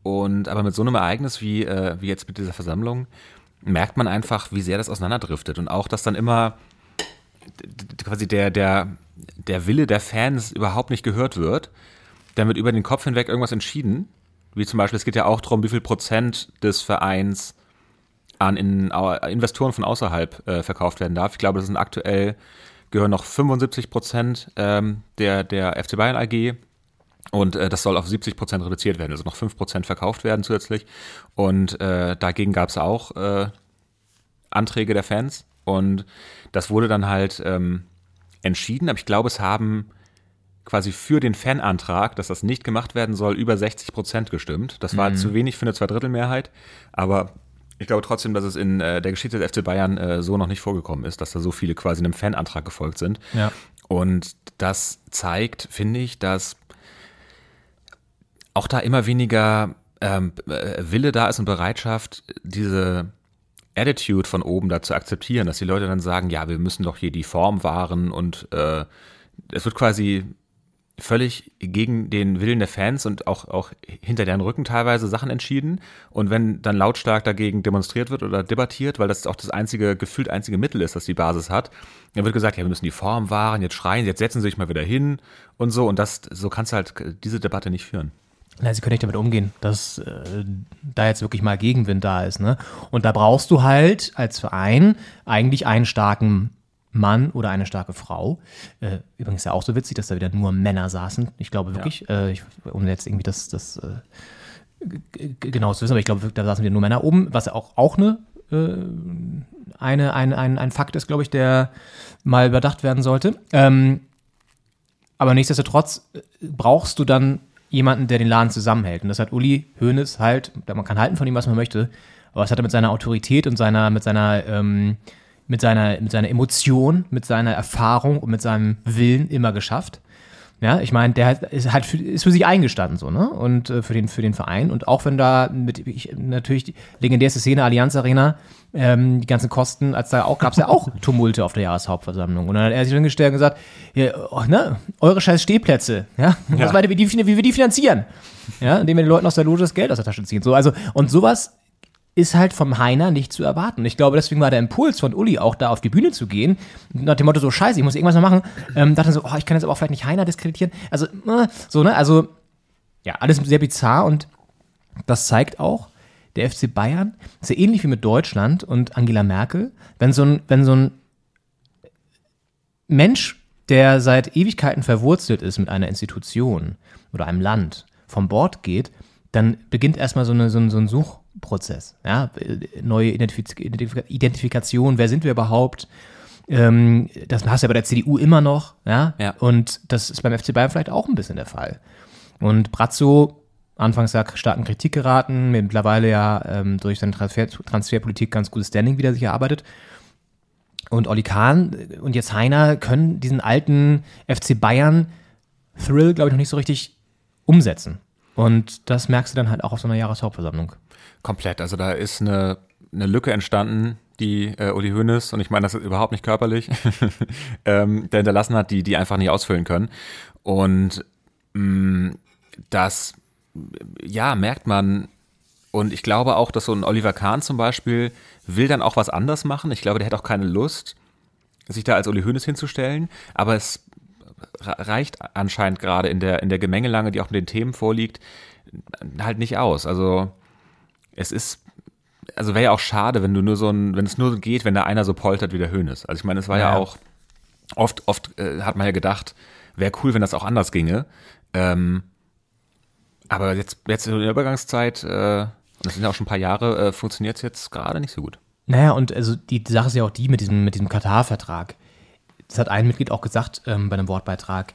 Und aber mit so einem Ereignis wie, äh, wie jetzt mit dieser Versammlung merkt man einfach, wie sehr das auseinanderdriftet. Und auch, dass dann immer quasi der, der, der Wille der Fans überhaupt nicht gehört wird. Dann wird über den Kopf hinweg irgendwas entschieden. Wie zum Beispiel, es geht ja auch darum, wie viel Prozent des Vereins an in, Investoren von außerhalb äh, verkauft werden darf. Ich glaube, das sind aktuell gehören noch 75 Prozent ähm, der, der FC Bayern AG und äh, das soll auf 70 Prozent reduziert werden, also noch 5 Prozent verkauft werden zusätzlich. Und äh, dagegen gab es auch äh, Anträge der Fans und das wurde dann halt ähm, entschieden, aber ich glaube, es haben quasi für den Fanantrag, dass das nicht gemacht werden soll, über 60 Prozent gestimmt. Das war zu wenig für eine Zweidrittelmehrheit, aber ich glaube trotzdem, dass es in äh, der Geschichte des FC Bayern äh, so noch nicht vorgekommen ist, dass da so viele quasi einem Fanantrag gefolgt sind. Ja. Und das zeigt, finde ich, dass auch da immer weniger ähm, äh, Wille da ist und Bereitschaft, diese Attitude von oben da zu akzeptieren, dass die Leute dann sagen, ja, wir müssen doch hier die Form wahren und äh, es wird quasi völlig gegen den Willen der Fans und auch, auch hinter deren Rücken teilweise Sachen entschieden. Und wenn dann lautstark dagegen demonstriert wird oder debattiert, weil das auch das einzige, gefühlt einzige Mittel ist, das die Basis hat, dann wird gesagt, ja, wir müssen die Form wahren, jetzt schreien, jetzt setzen sie sich mal wieder hin und so. Und das, so kannst du halt diese Debatte nicht führen. Na, sie können nicht damit umgehen, dass äh, da jetzt wirklich mal Gegenwind da ist. Ne? Und da brauchst du halt als Verein eigentlich einen starken Mann oder eine starke Frau. Äh, übrigens ja auch so witzig, dass da wieder nur Männer saßen. Ich glaube wirklich, äh, ich, um jetzt irgendwie das, das äh, genau zu wissen, aber ich glaube, da saßen wieder nur Männer oben, was ja auch, auch eine, äh, eine, ein, ein, ein Fakt ist, glaube ich, der mal überdacht werden sollte. Ähm, aber nichtsdestotrotz äh, brauchst du dann jemanden, der den Laden zusammenhält. Und das hat Uli Hoeneß halt, man kann halten von ihm, was man möchte, aber das hat er mit seiner Autorität und seiner, mit seiner, ähm, mit seiner, mit seiner Emotion, mit seiner Erfahrung und mit seinem Willen immer geschafft. Ja, ich meine, der ist halt für, ist für sich eingestanden so, ne? Und äh, für den für den Verein und auch wenn da mit ich, natürlich die legendärste Szene Allianz Arena ähm, die ganzen Kosten, als da auch gab es ja auch Tumulte auf der Jahreshauptversammlung und dann hat er sich hingestellt und gesagt, ja, oh, ne, eure scheiß Stehplätze, ja, was weiter, wie, die, wie wir die finanzieren, ja, indem wir den Leuten aus der Loge das Geld aus der Tasche ziehen, so also und sowas ist halt vom Heiner nicht zu erwarten. Ich glaube, deswegen war der Impuls von Uli auch da auf die Bühne zu gehen, nach dem Motto so, scheiße, ich muss irgendwas noch machen. Ähm, dachte so, oh, ich kann jetzt aber auch vielleicht nicht Heiner diskreditieren. Also, äh, so, ne, also, ja, alles sehr bizarr und das zeigt auch, der FC Bayern ist ja ähnlich wie mit Deutschland und Angela Merkel, wenn so ein, wenn so ein Mensch, der seit Ewigkeiten verwurzelt ist mit einer Institution oder einem Land, vom Bord geht, dann beginnt erstmal so, eine, so, ein, so ein Suchprozess. Ja? Neue Identifiz Identifik Identifikation, wer sind wir überhaupt? Ähm, das hast du ja bei der CDU immer noch. Ja? Ja. Und das ist beim FC Bayern vielleicht auch ein bisschen der Fall. Und Brazzo, anfangs ja starken Kritik geraten, mittlerweile ja ähm, durch seine Transfer Transferpolitik ganz gutes Standing wieder sich erarbeitet. Und Oli Kahn und jetzt Heiner können diesen alten FC Bayern Thrill, glaube ich, noch nicht so richtig umsetzen. Und das merkst du dann halt auch auf so einer Jahreshauptversammlung. Komplett. Also da ist eine, eine Lücke entstanden, die äh, Uli Hoeneß, und ich meine, das ist überhaupt nicht körperlich, ähm, der hinterlassen hat, die die einfach nicht ausfüllen können. Und mh, das, ja, merkt man. Und ich glaube auch, dass so ein Oliver Kahn zum Beispiel will dann auch was anders machen. Ich glaube, der hat auch keine Lust, sich da als Uli Hoeneß hinzustellen. Aber es reicht anscheinend gerade in der, in der Gemengelange, die auch mit den Themen vorliegt, halt nicht aus. Also es ist also wäre ja auch schade, wenn du nur so ein, wenn es nur geht, wenn da einer so poltert wie der Höhnes. Also ich meine, es war ja, Ja. auch oft, oft äh, hat man ja gedacht, wäre cool, wenn das auch anders ginge. Ähm, aber jetzt, jetzt in der Übergangszeit, äh, das sind ja auch schon ein paar Jahre, äh, funktioniert es jetzt gerade nicht so gut. Naja, und also die Sache ist ja auch die mit diesem, mit diesem Katar-Vertrag. Das hat ein Mitglied auch gesagt ähm, bei einem Wortbeitrag.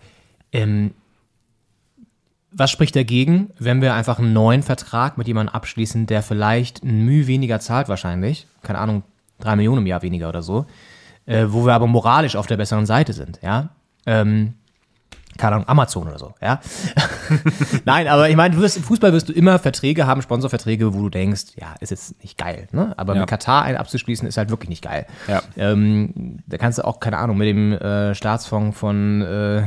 Ähm, was spricht dagegen, wenn wir einfach einen neuen Vertrag mit jemandem abschließen, der vielleicht ein Mühe weniger zahlt wahrscheinlich, keine Ahnung, drei Millionen im Jahr weniger oder so, äh, wo wir aber moralisch auf der besseren Seite sind, ja? Ähm, keine Ahnung, Amazon oder so, ja. Nein, aber ich meine, du wirst, im Fußball wirst du immer Verträge haben, Sponsorverträge, wo du denkst, ja, ist jetzt nicht geil, ne? Aber Ja. mit Katar einen abzuschließen, ist halt wirklich nicht geil. Ja. Ähm, da kannst du auch, keine Ahnung, mit dem äh, Staatsfonds von, äh,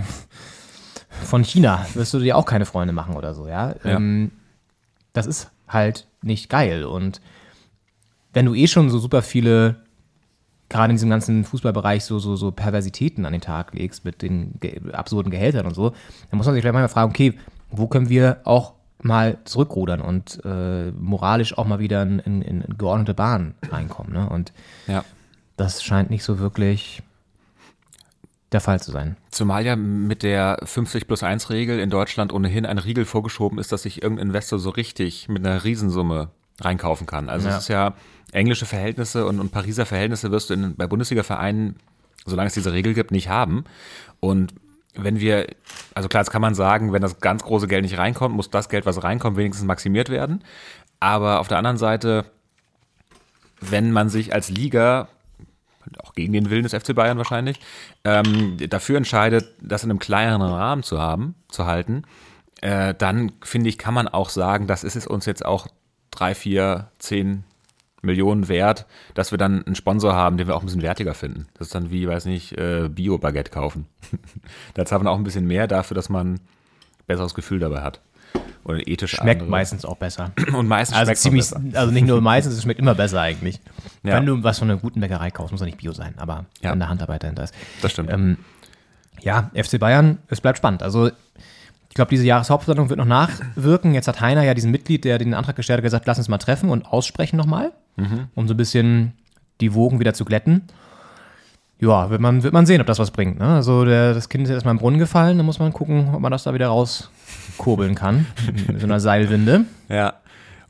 von China wirst du dir auch keine Freunde machen oder so, ja. Ja. Ähm, das ist halt nicht geil. Und wenn du eh schon so super viele, gerade in diesem ganzen Fußballbereich, so, so, so Perversitäten an den Tag legst mit den ge absurden Gehältern und so, dann muss man sich vielleicht mal fragen, okay, wo können wir auch mal zurückrudern und äh, moralisch auch mal wieder in, in, in geordnete Bahnen reinkommen. Ne? Und Ja. das scheint nicht so wirklich der Fall zu sein. Zumal ja mit der 50 plus 1 Regel in Deutschland ohnehin ein Riegel vorgeschoben ist, dass sich irgendein Investor so richtig mit einer Riesensumme reinkaufen kann. Also Ja. es ist ja englische Verhältnisse und, und Pariser Verhältnisse wirst du in, bei Bundesliga-Vereinen, solange es diese Regel gibt, nicht haben. Und wenn wir, also klar, jetzt kann man sagen, wenn das ganz große Geld nicht reinkommt, muss das Geld, was reinkommt, wenigstens maximiert werden. Aber auf der anderen Seite, wenn man sich als Liga auch gegen den Willen des FC Bayern wahrscheinlich, ähm, dafür entscheidet, das in einem kleineren Rahmen zu haben, zu halten, äh, dann finde ich, kann man auch sagen, das ist es uns jetzt auch drei, vier, zehn Millionen wert, dass wir dann einen Sponsor haben, den wir auch ein bisschen wertiger finden. Das ist dann wie, weiß nicht, äh, Bio-Baguette kaufen. da zahlt man auch ein bisschen mehr dafür, dass man ein besseres Gefühl dabei hat. Oder ethisch Schmeckt andere. meistens auch besser. Und meistens Also schmeckt ziemlich, besser. also nicht nur meistens, es schmeckt immer besser eigentlich. Ja. Wenn du was von einer guten Bäckerei kaufst, muss ja nicht Bio sein, aber Ja. wenn da Handarbeit dahinter ist. Das stimmt. Ähm, ja, FC Bayern, es bleibt spannend. Also ich glaube, diese Jahreshauptversammlung wird noch nachwirken. Jetzt hat Heiner ja diesen Mitglied, der den Antrag gestellt hat, gesagt, lass uns mal treffen und aussprechen nochmal, Mhm. um so ein bisschen die Wogen wieder zu glätten. Ja, wird man, wird man sehen, ob das was bringt. Ne? Also der, das Kind ist erstmal im Brunnen gefallen, dann muss man gucken, ob man das da wieder rauskurbeln kann. Mit so einer Seilwinde. Ja.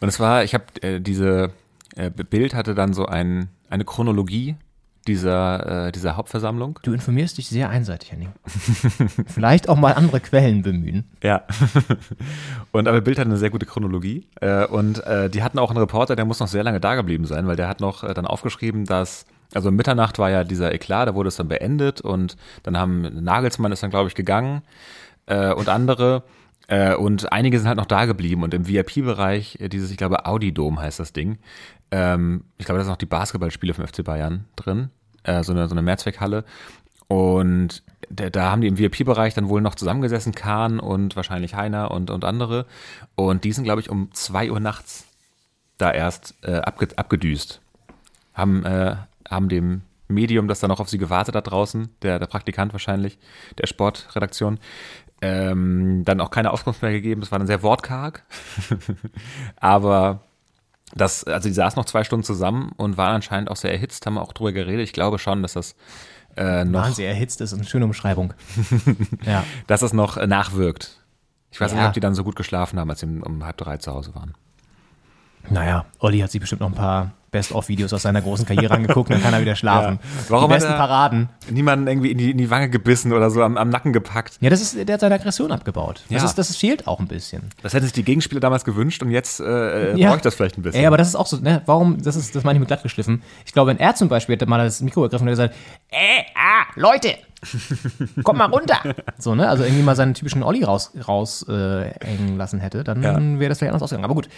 Und es war, ich habe äh, diese äh, Bild hatte dann so ein, eine Chronologie dieser, äh, dieser Hauptversammlung. Du informierst dich sehr einseitig, Henning. Vielleicht auch mal andere Quellen bemühen. Ja. und aber Bild hat eine sehr gute Chronologie. Äh, und äh, die hatten auch einen Reporter, der muss noch sehr lange da geblieben sein, weil der hat noch äh, dann aufgeschrieben, dass, also um Mitternacht war ja dieser Eklat, da wurde es dann beendet und dann haben Nagelsmann ist dann, glaube ich, gegangen äh, und andere. Äh, und einige sind halt noch da geblieben und im VIP-Bereich, äh, dieses, ich glaube, Audi-Dom heißt das Ding. Ähm, ich glaube, da sind noch die Basketballspiele vom FC Bayern drin. Äh, so eine, so eine Mehrzweckhalle. Und da, da haben die im VIP-Bereich dann wohl noch zusammengesessen, Kahn und wahrscheinlich Heiner und, und andere. Und die sind, glaube ich, um zwei Uhr nachts da erst äh, abge, abgedüst. Haben, äh, haben dem Medium, das dann noch auf sie gewartet hat draußen, der, der Praktikant wahrscheinlich, der Sportredaktion, ähm, dann auch keine Auskunft mehr gegeben. Das war dann sehr wortkarg. Aber das, also die saßen noch zwei Stunden zusammen und waren anscheinend auch sehr erhitzt, haben auch drüber geredet. Ich glaube schon, dass das äh, noch, Waren sehr erhitzt, ist eine schöne Umschreibung. ja. dass das noch äh, nachwirkt. Ich weiß Ja. nicht, ob die dann so gut geschlafen haben, als sie um, um halb drei zu Hause waren. Naja, Olli hat sich bestimmt noch ein paar Best-of-Videos aus seiner großen Karriere angeguckt, dann kann er wieder schlafen. Ja. Warum Die hat besten er- Paraden. Niemanden irgendwie in die, in die Wange gebissen oder so am, am Nacken gepackt. Ja, das ist, der hat seine Aggression abgebaut. Das, Ja. ist, das fehlt auch ein bisschen. Das hätten sich die Gegenspieler damals gewünscht und jetzt äh, Ja. brauche ich das vielleicht ein bisschen. Ey, aber das ist auch so, ne, warum, das ist, das meine ich mit glatt geschliffen. Ich glaube, wenn er zum Beispiel hätte mal das Mikro ergriffen und gesagt, äh, ah, Leute, kommt mal runter. So, ne, also irgendwie mal seinen typischen Olli raus, raus äh, hängen lassen hätte, dann Ja. wäre das vielleicht anders ausgegangen. Aber gut.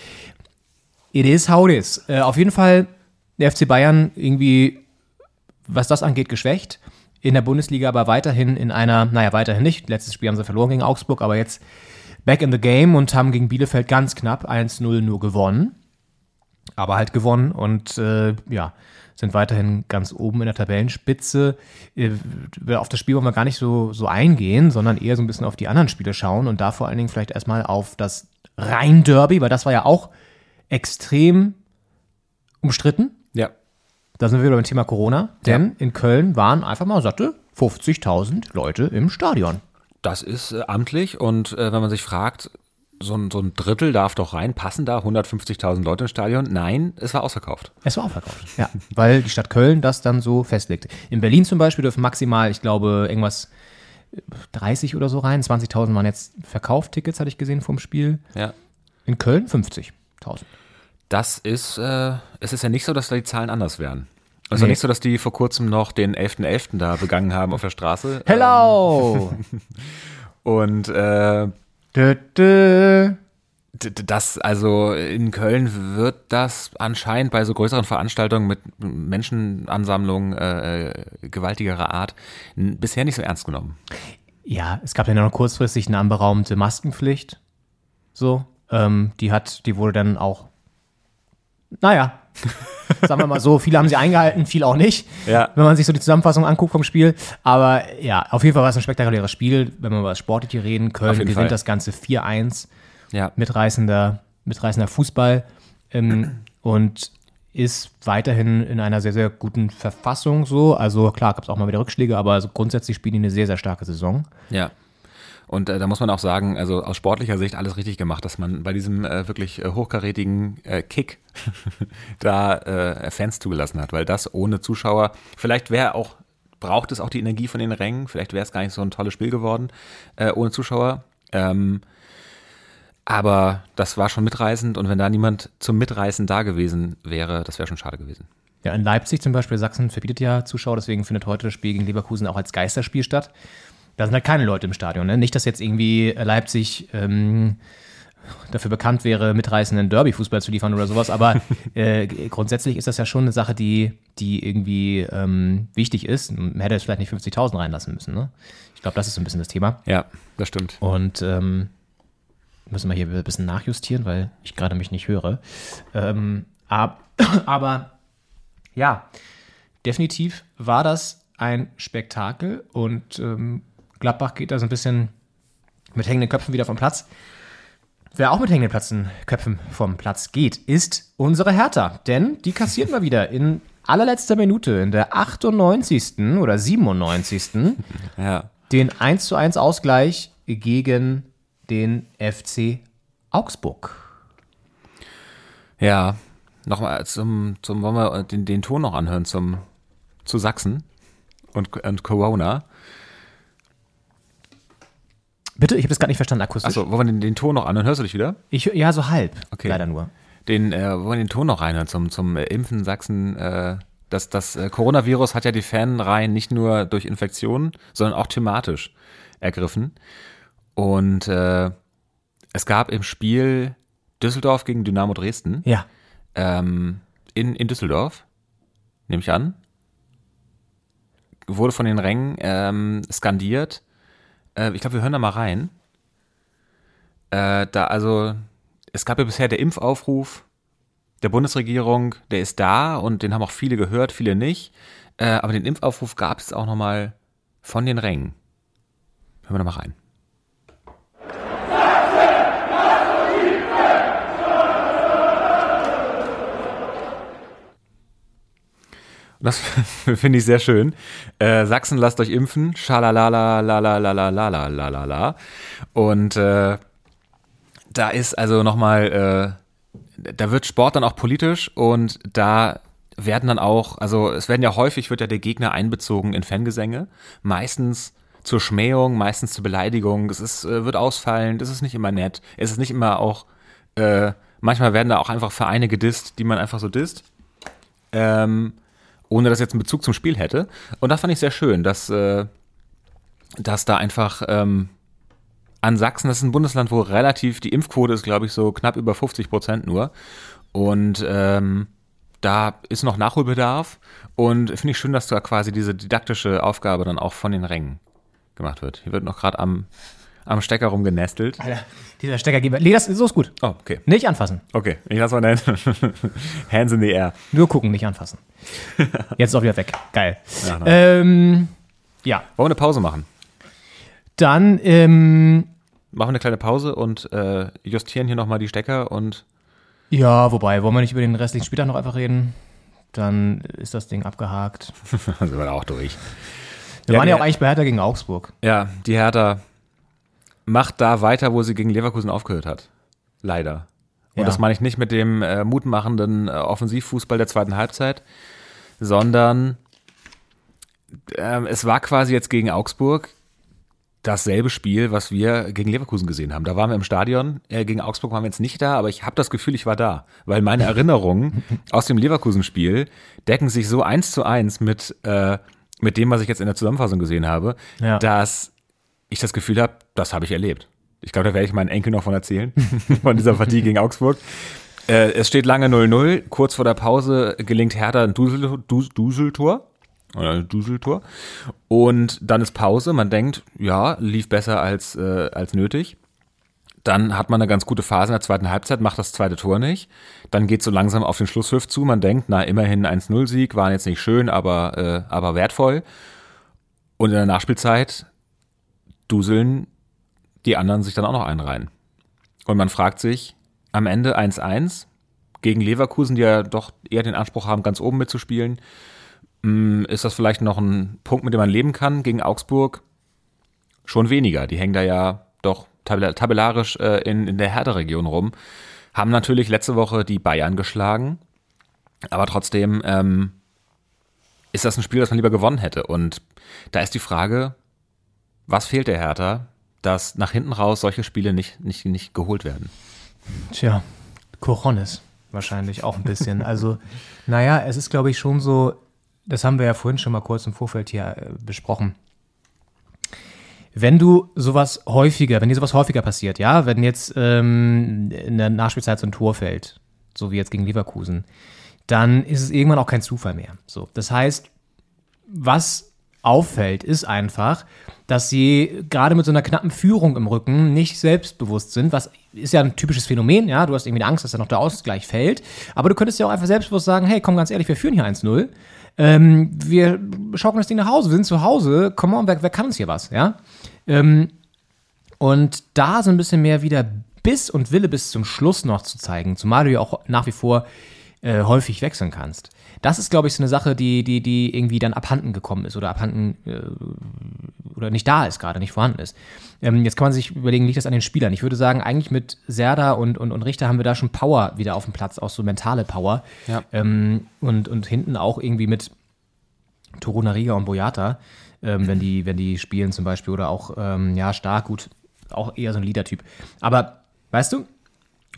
It is how it is. Äh, auf jeden Fall der FC Bayern irgendwie, was das angeht, geschwächt. In der Bundesliga aber weiterhin in einer, naja, weiterhin nicht. Letztes Spiel haben sie verloren gegen Augsburg, aber jetzt back in the game und haben gegen Bielefeld ganz knapp 1-0 nur gewonnen. Aber halt gewonnen und äh, ja, sind weiterhin ganz oben in der Tabellenspitze. Äh, auf das Spiel wollen wir gar nicht so, so eingehen, sondern eher so ein bisschen auf die anderen Spiele schauen und da vor allen Dingen vielleicht erstmal auf das Rhein-Derby, weil das war ja auch extrem umstritten. Ja. Da sind wir wieder beim Thema Corona. Denn in Köln waren einfach mal satte 50.000 Leute im Stadion. Das ist äh, amtlich und äh, wenn man sich fragt, so ein, so ein Drittel darf doch rein, passen da 150.000 Leute ins Stadion? Nein, es war ausverkauft. Es war ausverkauft. Ja, weil die Stadt Köln das dann so festlegt. In Berlin zum Beispiel dürfen maximal, ich glaube, irgendwas äh, 30 oder so rein. 20.000 waren jetzt verkauft, Tickets hatte ich gesehen vom Spiel. Ja. In Köln 50.000. Das ist, äh, es ist ja nicht so, dass da die Zahlen anders wären. Es ist ja Nee. nicht so, dass die vor kurzem noch den 11.11. da begangen haben auf der Straße. Hello! Und äh, dö, dö. Das, also in Köln wird das anscheinend bei so größeren Veranstaltungen mit Menschenansammlungen äh, äh, gewaltigerer Art bisher nicht so ernst genommen. Ja, es gab ja noch kurzfristig eine anberaumte Maskenpflicht. So, ähm, die hat, die wurde dann auch, naja, sagen wir mal so, viele haben sie eingehalten, viele auch nicht. Ja. Wenn man sich so die Zusammenfassung anguckt vom Spiel. Aber ja, auf jeden Fall war es ein spektakuläres Spiel, wenn wir über das Sportliche reden. Köln gewinnt Fall. das Ganze 4-1 Ja, mitreißender, mitreißender Fußball ähm, und ist weiterhin in einer sehr, sehr guten Verfassung so. Also klar, gab es auch mal wieder Rückschläge, aber so grundsätzlich spielen die eine sehr, sehr starke Saison. ja. Und äh, da muss man auch sagen, also aus sportlicher Sicht alles richtig gemacht, dass man bei diesem äh, wirklich äh, hochkarätigen äh, Kick da äh, Fans zugelassen hat, weil das ohne Zuschauer, vielleicht wäre auch, braucht es auch die Energie von den Rängen, vielleicht wäre es gar nicht so ein tolles Spiel geworden äh, ohne Zuschauer. Ähm, aber das war schon mitreißend und wenn da niemand zum Mitreißen da gewesen wäre, das wäre schon schade gewesen. Ja, in Leipzig zum Beispiel, Sachsen verbietet ja Zuschauer, deswegen findet heute das Spiel gegen Leverkusen auch als Geisterspiel statt. Da sind halt keine Leute im Stadion. Ne? Nicht, dass jetzt irgendwie Leipzig ähm, dafür bekannt wäre, mitreißenden Derby-Fußball zu liefern oder sowas, aber äh, grundsätzlich ist das ja schon eine Sache, die, die irgendwie ähm, wichtig ist. Man hätte jetzt vielleicht nicht 50.000 reinlassen müssen. Ne? Ich glaube, das ist so ein bisschen das Thema. Ja, das stimmt. Und ähm, müssen wir hier ein bisschen nachjustieren, weil ich gerade mich nicht höre. Ähm, ab, aber ja, definitiv war das ein Spektakel und ähm, Gladbach geht da so ein bisschen mit hängenden Köpfen wieder vom Platz. Wer auch mit hängenden Platzen, Köpfen vom Platz geht, ist unsere Hertha. Denn die kassiert mal wieder in allerletzter Minute, in der 98. oder 97 Ja. den 1 zu 1 Ausgleich gegen den FC Augsburg. Ja, nochmal zum, zum, wollen wir den, den Ton noch anhören zum, zu Sachsen und, und Corona. Bitte, ich habe das gar nicht verstanden akustisch. Achso, wollen wir den, den Ton noch anhören? Hörst du dich wieder? Ich, ja, so halb. Okay. Leider nur. Den, äh, wollen wir den Ton noch reinhören zum, zum äh, Impfen Sachsen? Äh, das, das äh, Coronavirus hat ja die Fanreihen nicht nur durch Infektionen, sondern auch thematisch ergriffen. Und äh, es gab im Spiel Düsseldorf gegen Dynamo Dresden Ja. ähm, in, in Düsseldorf, nehme ich an, wurde von den Rängen ähm, skandiert. Äh, ich glaube, wir hören da mal rein. Äh, da also, es gab ja bisher der Impfaufruf der Bundesregierung, der ist da und den haben auch viele gehört, viele nicht. Äh, aber den Impfaufruf gab es auch nochmal von den Rängen. Hören wir da mal rein. Das finde ich sehr schön. Äh, Sachsen, lasst euch impfen. Schalalala, lalala, Und äh, da ist also nochmal, äh, da wird Sport dann auch politisch und da werden dann auch, also es werden ja häufig, wird ja der Gegner einbezogen in Fangesänge. Meistens zur Schmähung, meistens zur Beleidigung. Es ist, äh, wird ausfallend, es ist nicht immer nett, es ist nicht immer auch, äh, manchmal werden da auch einfach Vereine gedisst, die man einfach so disst. Ähm, ohne dass jetzt einen Bezug zum Spiel hätte. Und das fand ich sehr schön, dass, äh, dass da einfach ähm, an Sachsen, das ist ein Bundesland, wo relativ die Impfquote ist, glaube ich, so knapp über 50 Prozent nur. Und ähm, da ist noch Nachholbedarf. Und finde ich schön, dass da quasi diese didaktische Aufgabe dann auch von den Rängen gemacht wird. Hier wird noch gerade am, am Stecker rumgenestelt. Alter, dieser Stecker geht. Nee, das so ist gut. Oh, okay. Nicht anfassen. Okay, ich lasse mal dein Hands in the air. Nur gucken, nicht anfassen. Jetzt ist auch wieder weg. Geil. Ja. Ähm, ja, Wollen wir eine Pause machen? dann, ähm, Machen wir eine kleine Pause und äh, justieren hier nochmal die Stecker und Ja, wobei, wollen wir nicht über den restlichen Spieltag noch einfach reden? Dann ist das Ding abgehakt. Dann sind wir da auch durch. Wir Ja, waren ja auch eigentlich bei Hertha gegen Augsburg. Ja, die Hertha macht da weiter, wo sie gegen Leverkusen aufgehört hat. Leider. Und Ja. das meine ich nicht mit dem äh, mutmachenden äh, Offensivfußball der zweiten Halbzeit, sondern ähm, es war quasi jetzt gegen Augsburg dasselbe Spiel, was wir gegen Leverkusen gesehen haben. Da waren wir im Stadion, äh, gegen Augsburg waren wir jetzt nicht da, aber ich habe das Gefühl, ich war da, weil meine Erinnerungen aus dem Leverkusen-Spiel decken sich so eins zu eins mit, äh, mit dem, was ich jetzt in der Zusammenfassung gesehen habe, Ja. dass ich das Gefühl habe, das habe ich erlebt. Ich glaube, da werde ich meinen Enkel noch von erzählen, von dieser Partie gegen Augsburg. Äh, es steht lange 0-0. Kurz vor der Pause gelingt Hertha ein Dusel, Dus- Duseltor. Oder Duseltor. Und dann ist Pause. Man denkt, ja, lief besser als, äh, als nötig. Dann hat man eine ganz gute Phase in der zweiten Halbzeit, macht das zweite Tor nicht. Dann geht so langsam auf den Schlusspfiff zu. Man denkt, na, immerhin ein 1-0-Sieg, war jetzt nicht schön, aber, äh, aber wertvoll. Und in der Nachspielzeit duseln die anderen sich dann auch noch einen rein. Und man fragt sich, am Ende 1-1 gegen Leverkusen, die ja doch eher den Anspruch haben, ganz oben mitzuspielen, mh, ist das vielleicht noch ein Punkt, mit dem man leben kann. Gegen Augsburg schon weniger. Die hängen da ja doch tabella- tabellarisch äh, in, in der Hertha-Region rum. Haben natürlich letzte Woche die Bayern geschlagen, aber trotzdem ähm, ist das ein Spiel, das man lieber gewonnen hätte. Und da ist die Frage, was fehlt der Hertha, dass nach hinten raus solche Spiele nicht, nicht, nicht geholt werden? Tja, Coronis wahrscheinlich auch ein bisschen. Also, naja, es ist, glaube ich, schon so, das haben wir ja vorhin schon mal kurz im Vorfeld hier äh, besprochen. Wenn du sowas häufiger, wenn dir sowas häufiger passiert, ja, wenn jetzt ähm, in der Nachspielzeit so ein Tor fällt, so wie jetzt gegen Leverkusen, dann ist es irgendwann auch kein Zufall mehr. So, das heißt, was auffällt, ist einfach, dass sie gerade mit so einer knappen Führung im Rücken nicht selbstbewusst sind, was ist ja ein typisches Phänomen, ja, du hast irgendwie Angst, dass da noch der Ausgleich fällt, aber du könntest ja auch einfach selbstbewusst sagen, hey, komm, ganz ehrlich, wir führen hier 1-0, ähm, wir schaukeln das Ding nach Hause, wir sind zu Hause, come on, wer, wer kann uns hier was, ja? Ähm, und da so ein bisschen mehr wieder Biss und Wille bis zum Schluss noch zu zeigen, zumal du ja auch nach wie vor äh, häufig wechseln kannst. Das ist, glaube ich, so eine Sache, die, die, die irgendwie dann abhanden gekommen ist oder abhanden äh, oder nicht da ist gerade, nicht vorhanden ist. Ähm, jetzt kann man sich überlegen, liegt das an den Spielern? Ich würde sagen, eigentlich mit Serda und, und, und Richter haben wir da schon Power wieder auf dem Platz, auch so mentale Power. Ja. Ähm, und, und hinten auch irgendwie mit Toruna Riga und Boyata, ähm, wenn, die, wenn die spielen zum Beispiel oder auch, ähm, ja, stark, gut, auch eher so ein Leader-Typ. Aber, weißt du,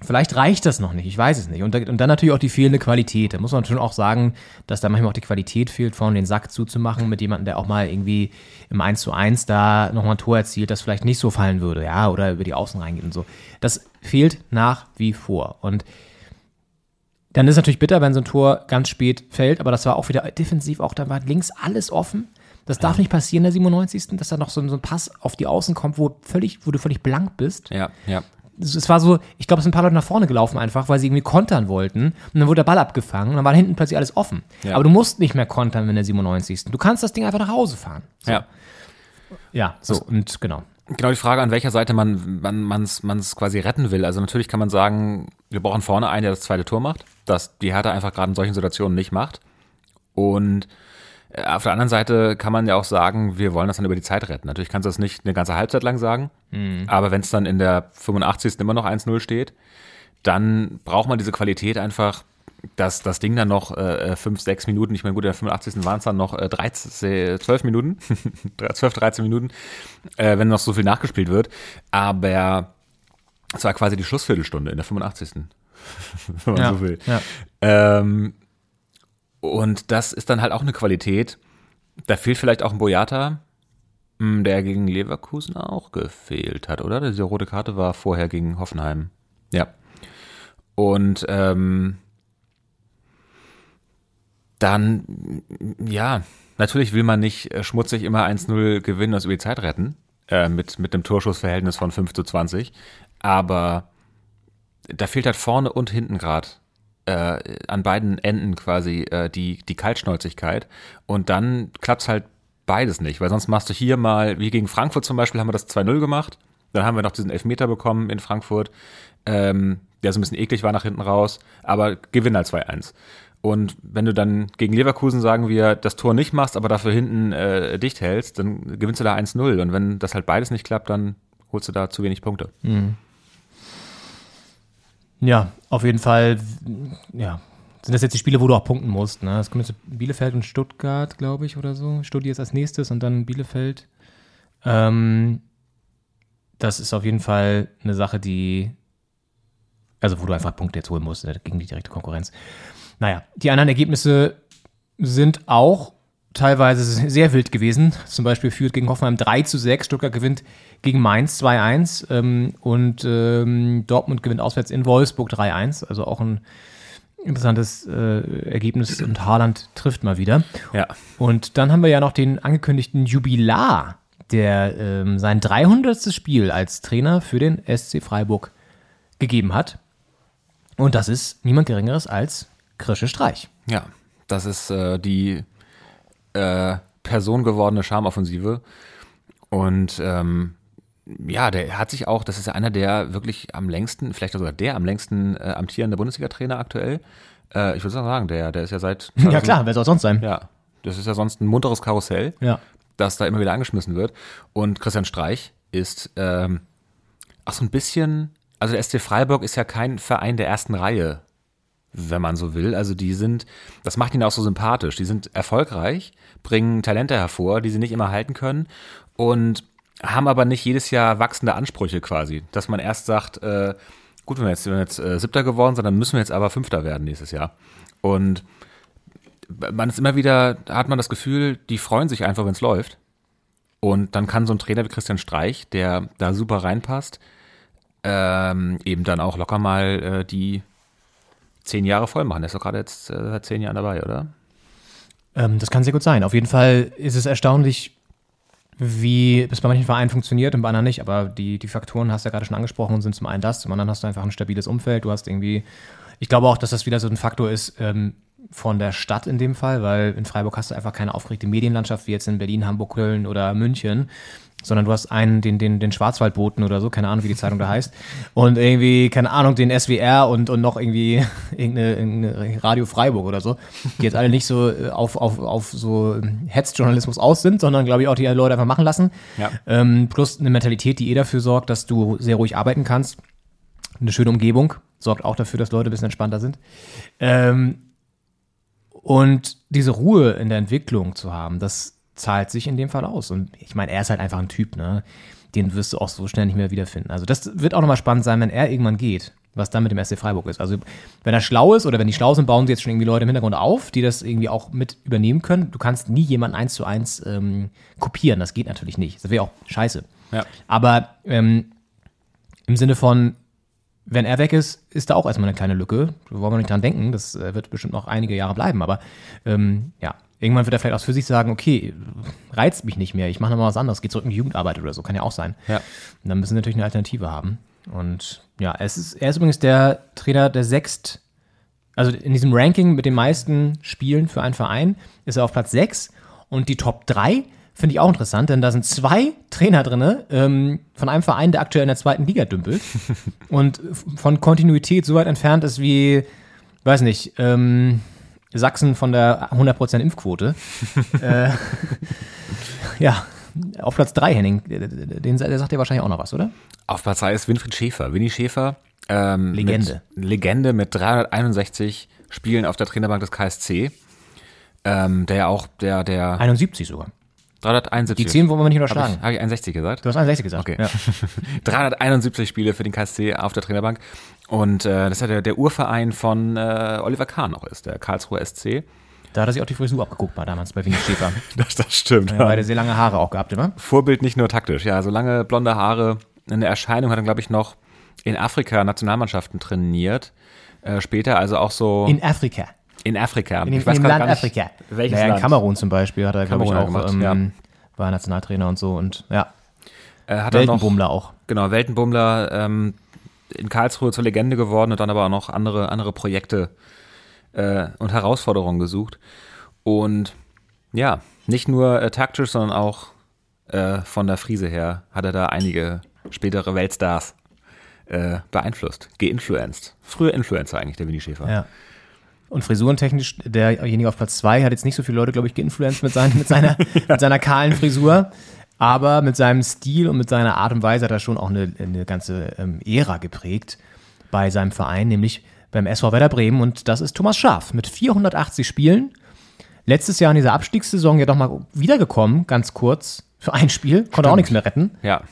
vielleicht reicht das noch nicht, ich weiß es nicht. Und, da, und dann natürlich auch die fehlende Qualität. Da muss man schon auch sagen, dass da manchmal auch die Qualität fehlt, vorne den Sack zuzumachen mit jemandem, der auch mal irgendwie im 1 zu 1 da nochmal ein Tor erzielt, das vielleicht nicht so fallen würde, ja, oder über die Außen reingeht und so. Das fehlt nach wie vor. Und dann ist es natürlich bitter, wenn so ein Tor ganz spät fällt, aber das war auch wieder defensiv, auch da war links alles offen. Das darf nicht passieren, der 97. dass da noch so, ein- so ein Pass auf die Außen kommt, wo, völlig, wo du völlig blank bist. Ja, ja. Es es war so, ich glaube, es sind ein paar Leute nach vorne gelaufen einfach, weil sie irgendwie kontern wollten. Und dann wurde der Ball abgefangen und dann war hinten plötzlich alles offen. Ja. Aber du musst nicht mehr kontern, wenn der 97. Du kannst das Ding einfach nach Hause fahren. So. ja. Ja, so und genau. Genau die Frage, an welcher Seite man man man's, man's quasi retten will. Also natürlich kann man sagen, wir brauchen vorne einen, der das zweite Tor macht, das die Hertha einfach gerade in solchen Situationen nicht macht. Und auf der anderen Seite kann man ja auch sagen, wir wollen das dann über die Zeit retten. Natürlich kannst du das nicht eine ganze Halbzeit lang sagen, aber wenn es dann in der 85. immer noch 1-0 steht, dann braucht man diese Qualität einfach, dass das Ding dann noch äh, 5, 6 Minuten, ich meine, gut, in der 85. waren es dann noch äh, 13, 12 Minuten, 12, 13 Minuten, äh, wenn noch so viel nachgespielt wird. Aber es war quasi die Schlussviertelstunde in der 85. wenn man Ja, so will. ja. Ähm, und das ist dann halt auch eine Qualität. Da fehlt vielleicht auch ein Boyata, mh, der gegen Leverkusen auch gefehlt hat, oder? Diese rote Karte war vorher gegen Hoffenheim. Ja. Und ähm, dann, ja, natürlich will man nicht äh, schmutzig immer 1-0 gewinnen und über die Zeit retten, äh, mit, mit einem Torschussverhältnis von 5 zu 20. Aber da fehlt halt vorne und hinten gerade äh, an beiden Enden quasi äh, die, die Kaltschnäuzigkeit. Und dann klappt's halt beides nicht, weil sonst machst du hier mal, wie gegen Frankfurt zum Beispiel, haben wir das 2-0 gemacht. Dann haben wir noch diesen Elfmeter bekommen in Frankfurt. Ähm, der so ein bisschen eklig war nach hinten raus, aber gewinnt halt 2-1. Und wenn du dann gegen Leverkusen, sagen wir, das Tor nicht machst, aber dafür hinten äh, dicht hältst, dann gewinnst du da 1-0. Und wenn das halt beides nicht klappt, dann holst du da zu wenig Punkte. Ja, auf jeden Fall, ja. Sind das jetzt die Spiele, wo du auch punkten musst? Ne? Es kommt jetzt Bielefeld und Stuttgart, glaube ich, oder so. Studi ist als nächstes und dann Bielefeld. Ähm, das ist auf jeden Fall eine Sache, die, also wo du einfach Punkte jetzt holen musst ne, gegen die direkte Konkurrenz. Naja, die anderen Ergebnisse sind auch teilweise sehr wild gewesen. Zum Beispiel führt gegen Hoffenheim 3 zu 6, Stuttgart gewinnt gegen Mainz 2-1 ähm, und ähm, Dortmund gewinnt auswärts in Wolfsburg 3-1. Also auch ein interessantes äh, Ergebnis und Haaland trifft mal wieder. Ja. Und dann haben wir ja noch den angekündigten Jubilar, der ähm, sein 300. Spiel als Trainer für den SC Freiburg gegeben hat. Und das ist niemand Geringeres als Krische Streich. Ja, das ist äh, die äh, personengewordene Charmoffensive. Und ähm, ja, der hat sich auch, das ist ja einer der wirklich am längsten, vielleicht sogar der am längsten äh, amtierende Bundesliga-Trainer aktuell. Äh, ich würde sagen, der, der ist ja seit. Ja klar, wer soll es sonst sein? Ja, das ist ja sonst ein munteres Karussell, Ja. das da immer wieder angeschmissen wird. Und Christian Streich ist ähm, auch so ein bisschen, also der SC Freiburg ist ja kein Verein der ersten Reihe, wenn man so will. Also die sind, das macht ihn auch so sympathisch. Die sind erfolgreich, bringen Talente hervor, die sie nicht immer halten können und haben aber nicht jedes Jahr wachsende Ansprüche quasi. Dass man erst sagt, äh, gut, wenn wir jetzt, wenn wir jetzt äh, Siebter geworden sind, dann müssen wir jetzt aber Fünfter werden nächstes Jahr. Und man ist immer wieder, hat man das Gefühl, die freuen sich einfach, wenn es läuft. Und dann kann so ein Trainer wie Christian Streich, der da super reinpasst, ähm, eben dann auch locker mal äh, die zehn Jahre voll machen. Der ist doch gerade jetzt äh, seit zehn Jahren dabei, oder? Ähm, das kann sehr gut sein. Auf jeden Fall ist es erstaunlich, wie es bei manchen Vereinen funktioniert und bei anderen nicht. Aber die, die Faktoren hast du ja gerade schon angesprochen und sind zum einen das, zum anderen hast du einfach ein stabiles Umfeld. Du hast irgendwie, ich glaube auch, dass das wieder so ein Faktor ist ähm, von der Stadt in dem Fall, weil in Freiburg hast du einfach keine aufgeregte Medienlandschaft wie jetzt in Berlin, Hamburg, Köln oder München. Sondern du hast einen, den, den, den Schwarzwaldboten oder so, keine Ahnung, wie die Zeitung da heißt. Und irgendwie, keine Ahnung, den SWR und, und noch irgendwie irgendeine, irgendeine Radio Freiburg oder so, die jetzt alle nicht so äh, auf, auf, auf so Hetzjournalismus aus sind, sondern glaube ich auch die Leute einfach machen lassen. Ja. Ähm, plus eine Mentalität, die eh dafür sorgt, dass du sehr ruhig arbeiten kannst. Eine schöne Umgebung sorgt auch dafür, dass Leute ein bisschen entspannter sind. Ähm, und diese Ruhe in der Entwicklung zu haben, das zahlt sich in dem Fall aus. Und ich meine, er ist halt einfach ein Typ, ne? Den wirst du auch so schnell nicht mehr wiederfinden. Also das wird auch nochmal spannend sein, wenn er irgendwann geht, was dann mit dem SC Freiburg ist. Also wenn er schlau ist oder wenn die schlau sind, bauen sie jetzt schon irgendwie Leute im Hintergrund auf, die das irgendwie auch mit übernehmen können. Du kannst nie jemanden eins zu eins ähm, kopieren. Das geht natürlich nicht. Das wäre auch scheiße. Ja. Aber ähm, im Sinne von, wenn er weg ist, ist da auch erstmal eine kleine Lücke. Da wollen wir nicht dran denken. Das äh, wird bestimmt noch einige Jahre bleiben. Aber ähm, ja, irgendwann wird er vielleicht auch für sich sagen, okay, reizt mich nicht mehr. Ich mache nochmal was anderes. Geht zurück in die Jugendarbeit oder so. Kann ja auch sein. Ja. Und dann müssen sie natürlich eine Alternative haben. Und ja, es ist, er ist übrigens der Trainer der sechst, also in diesem Ranking mit den meisten Spielen für einen Verein ist er auf Platz 6 und die Top 3 finde ich auch interessant, denn da sind zwei Trainer drin ähm, von einem Verein, der aktuell in der zweiten Liga dümpelt und von Kontinuität so weit entfernt ist wie, weiß nicht, ähm, Sachsen von der 100% Impfquote. äh, ja, auf Platz 3, Henning, den, der sagt dir wahrscheinlich auch noch was, oder? Auf Platz 2 ist Winfried Schäfer. Winnie Schäfer. Ähm, Legende. Mit, Legende mit 361 Spielen auf der Trainerbank des KSC. Ähm, der ja auch, der, der 71 sogar. 371. Die 10 wollen wir nicht Habe unterschlagen. ich, hab ich 61 gesagt? Du hast 61 gesagt. Okay. Ja. 371 Spiele für den KSC auf der Trainerbank. Und äh, das ist ja der, der Urverein von äh, Oliver Kahn auch ist, der Karlsruher SC. Da hat er sich auch die Frisur abgeguckt mal damals bei Winnie Schäfer. Das, das stimmt. Ja, beide sehr lange Haare auch gehabt immer. Vorbild nicht nur taktisch, ja, so lange blonde Haare. In der Erscheinung hat er, glaube ich, noch in Afrika Nationalmannschaften trainiert. Äh, später also auch so In Afrika. in Afrika. In, dem- ich weiß in dem Land gar nicht, Afrika. welches naja, in Land. Kamerun zum Beispiel hat er, glaube ich, Kamerun auch, gemacht, ähm, war Nationaltrainer und so und ja, Äh, hat er Weltenbummler auch. genau, Weltenbummler ähm, in Karlsruhe zur Legende geworden und dann aber auch noch andere, andere Projekte äh, und Herausforderungen gesucht. Und ja, nicht nur äh, taktisch, sondern auch äh, von der Frise her hat er da einige spätere Weltstars äh, beeinflusst, geinfluenced. Früher Influencer eigentlich, der Winnie Schäfer. Ja. Und frisurentechnisch, derjenige auf Platz zwei hat jetzt nicht so viele Leute, glaube ich, geinfluenced mit, seinen, mit, seiner, mit seiner kahlen Frisur. Aber mit seinem Stil und mit seiner Art und Weise hat er schon auch eine, eine ganze ähm, Ära geprägt bei seinem Verein, nämlich beim SV Werder Bremen. Und das ist Thomas Schaaf mit 480 Spielen. Letztes Jahr in dieser Abstiegssaison ja doch mal wiedergekommen, ganz kurz, für ein Spiel. Konnte auch nichts mehr retten. Ja.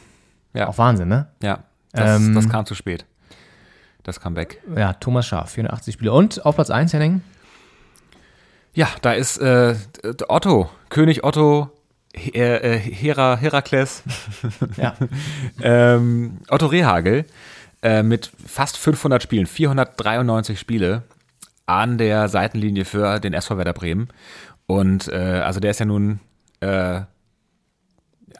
Ja. Auch Wahnsinn, ne? Ja. Das, Ähm, das kam zu spät. Das Comeback. Ja, Thomas Schaaf, 480 Spiele. Und auf Platz 1, Henning? Ja, da ist äh, Otto, König Otto, He äh, Hera, Herakles, Ja. ähm, Otto Rehagel äh, mit fast 500 Spielen, 493 Spiele an der Seitenlinie für den SV Werder Bremen. Und äh, also der ist ja nun äh,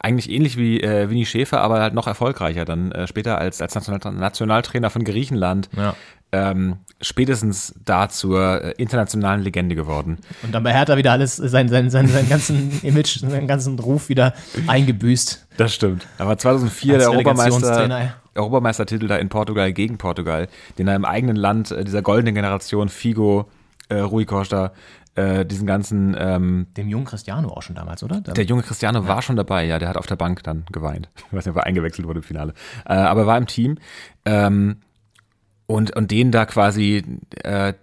eigentlich ähnlich wie äh, Winnie Schäfer, aber halt noch erfolgreicher dann äh, später als, als National Nationaltrainer von Griechenland. Ja. Ähm, spätestens da zur äh, internationalen Legende geworden. Und dann bei Hertha wieder alles, sein, sein, sein, seinen ganzen Image, seinen ganzen Ruf wieder eingebüßt. Das stimmt. Aber 2004 Als der Europameister, Europameistertitel da in Portugal gegen Portugal, den er im eigenen Land, äh, dieser goldenen Generation, Figo, äh, Rui Costa, äh, diesen ganzen, ähm, Dem jungen Cristiano auch schon damals, oder? der junge Cristiano war schon dabei, ja, der hat auf der Bank dann geweint. Ich weiß nicht, ob er eingewechselt wurde im Finale. Äh, aber er war im Team. Ähm, und, und den da quasi, äh,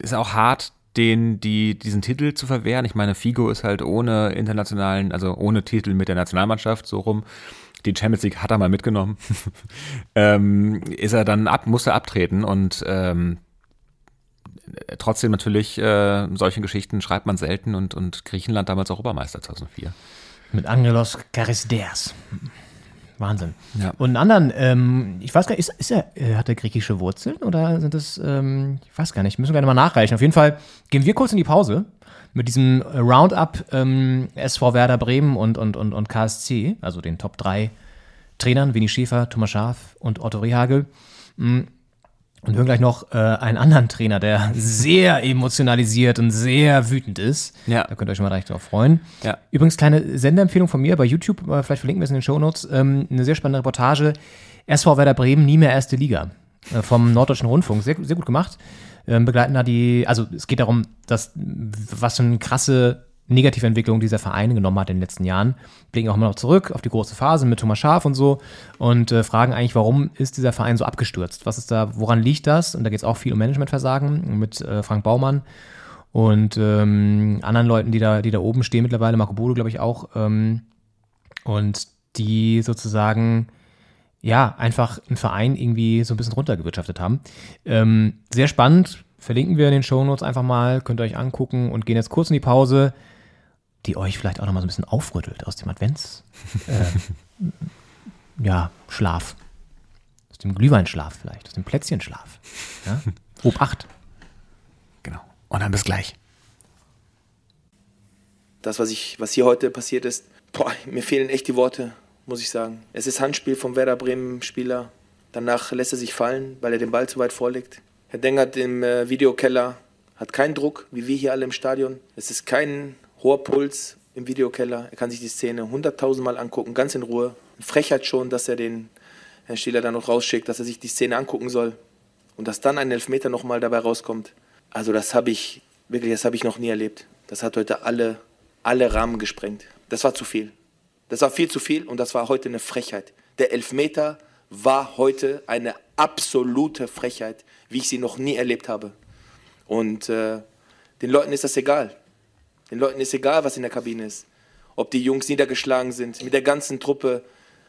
ist auch hart, den, die, diesen Titel zu verwehren. Ich meine, Figo ist halt ohne internationalen, also ohne Titel mit der Nationalmannschaft so rum. Die Champions League hat er mal mitgenommen. ähm, ist er dann ab, musste abtreten und ähm, trotzdem natürlich äh, solche Geschichten schreibt man selten und, und Griechenland damals Europameister 2004. Mit Angelos Charisdeas. Wahnsinn. Ja. Und einen anderen, ähm, ich weiß gar nicht, ist, ist er, äh, hat er griechische Wurzeln oder sind das, ähm, ich weiß gar nicht, müssen wir gerne mal nachreichen. Auf jeden Fall gehen wir kurz in die Pause mit diesem Roundup ähm, SV Werder Bremen und, und, und, und KSC, also den Top 3 Trainern, Winnie Schäfer, Thomas Schaaf und Otto Rehagel. Mm. Und hören gleich noch äh, einen anderen Trainer, der sehr emotionalisiert und sehr wütend ist. Ja. Da könnt ihr euch schon mal recht drauf freuen. Ja. Übrigens, kleine Sendeempfehlung von mir bei YouTube, äh, vielleicht verlinken wir es in den Shownotes, ähm, eine sehr spannende Reportage. SV Werder Bremen, nie mehr erste Liga. Äh, vom Norddeutschen Rundfunk. Sehr, sehr gut gemacht. Ähm, begleiten da die, also es geht darum, dass, was für eine krasse Negativentwicklung dieser Verein genommen hat in den letzten Jahren. Blicken auch immer noch zurück auf die große Phase mit Thomas Schaaf und so und äh, fragen eigentlich, warum ist dieser Verein so abgestürzt? Was ist da, woran liegt das? Und da geht es auch viel um Managementversagen mit äh, Frank Baumann und ähm, anderen Leuten, die da, die da oben stehen mittlerweile, Marco Bodo, glaube ich, auch. Ähm, und die sozusagen ja einfach einen Verein irgendwie so ein bisschen runtergewirtschaftet haben. Ähm, sehr spannend, verlinken wir in den Shownotes einfach mal, könnt ihr euch angucken und gehen jetzt kurz in die Pause, die euch vielleicht auch noch mal so ein bisschen aufrüttelt aus dem Advents. Äh, ja, Schlaf. Aus dem Glühweinschlaf vielleicht, aus dem Plätzchenschlaf. Ja? Obacht. Genau. Und dann bis gleich. das, was, ich, was hier heute passiert ist, boah, mir fehlen echt die Worte, muss ich sagen. Es ist Handspiel vom Werder Bremen Spieler. Danach lässt er sich fallen, weil er den Ball zu weit vorlegt. Herr Dengert im äh, Videokeller hat keinen Druck, wie wir hier alle im Stadion. Es ist kein hoher Puls im Videokeller. Er kann sich die Szene hunderttausendmal angucken, ganz in Ruhe. Frechheit schon, dass er den Herrn Stieler dann noch rausschickt, dass er sich die Szene angucken soll. Und dass dann ein Elfmeter nochmal dabei rauskommt. Also das habe ich, wirklich, das habe ich noch nie erlebt. Das hat heute alle, alle Rahmen gesprengt. Das war zu viel. Das war viel zu viel und das war heute eine Frechheit. Der Elfmeter war heute eine absolute Frechheit, wie ich sie noch nie erlebt habe. Und äh, den Leuten ist das egal. Den Leuten ist egal, was in der Kabine ist. Ob die Jungs niedergeschlagen sind, mit der ganzen Truppe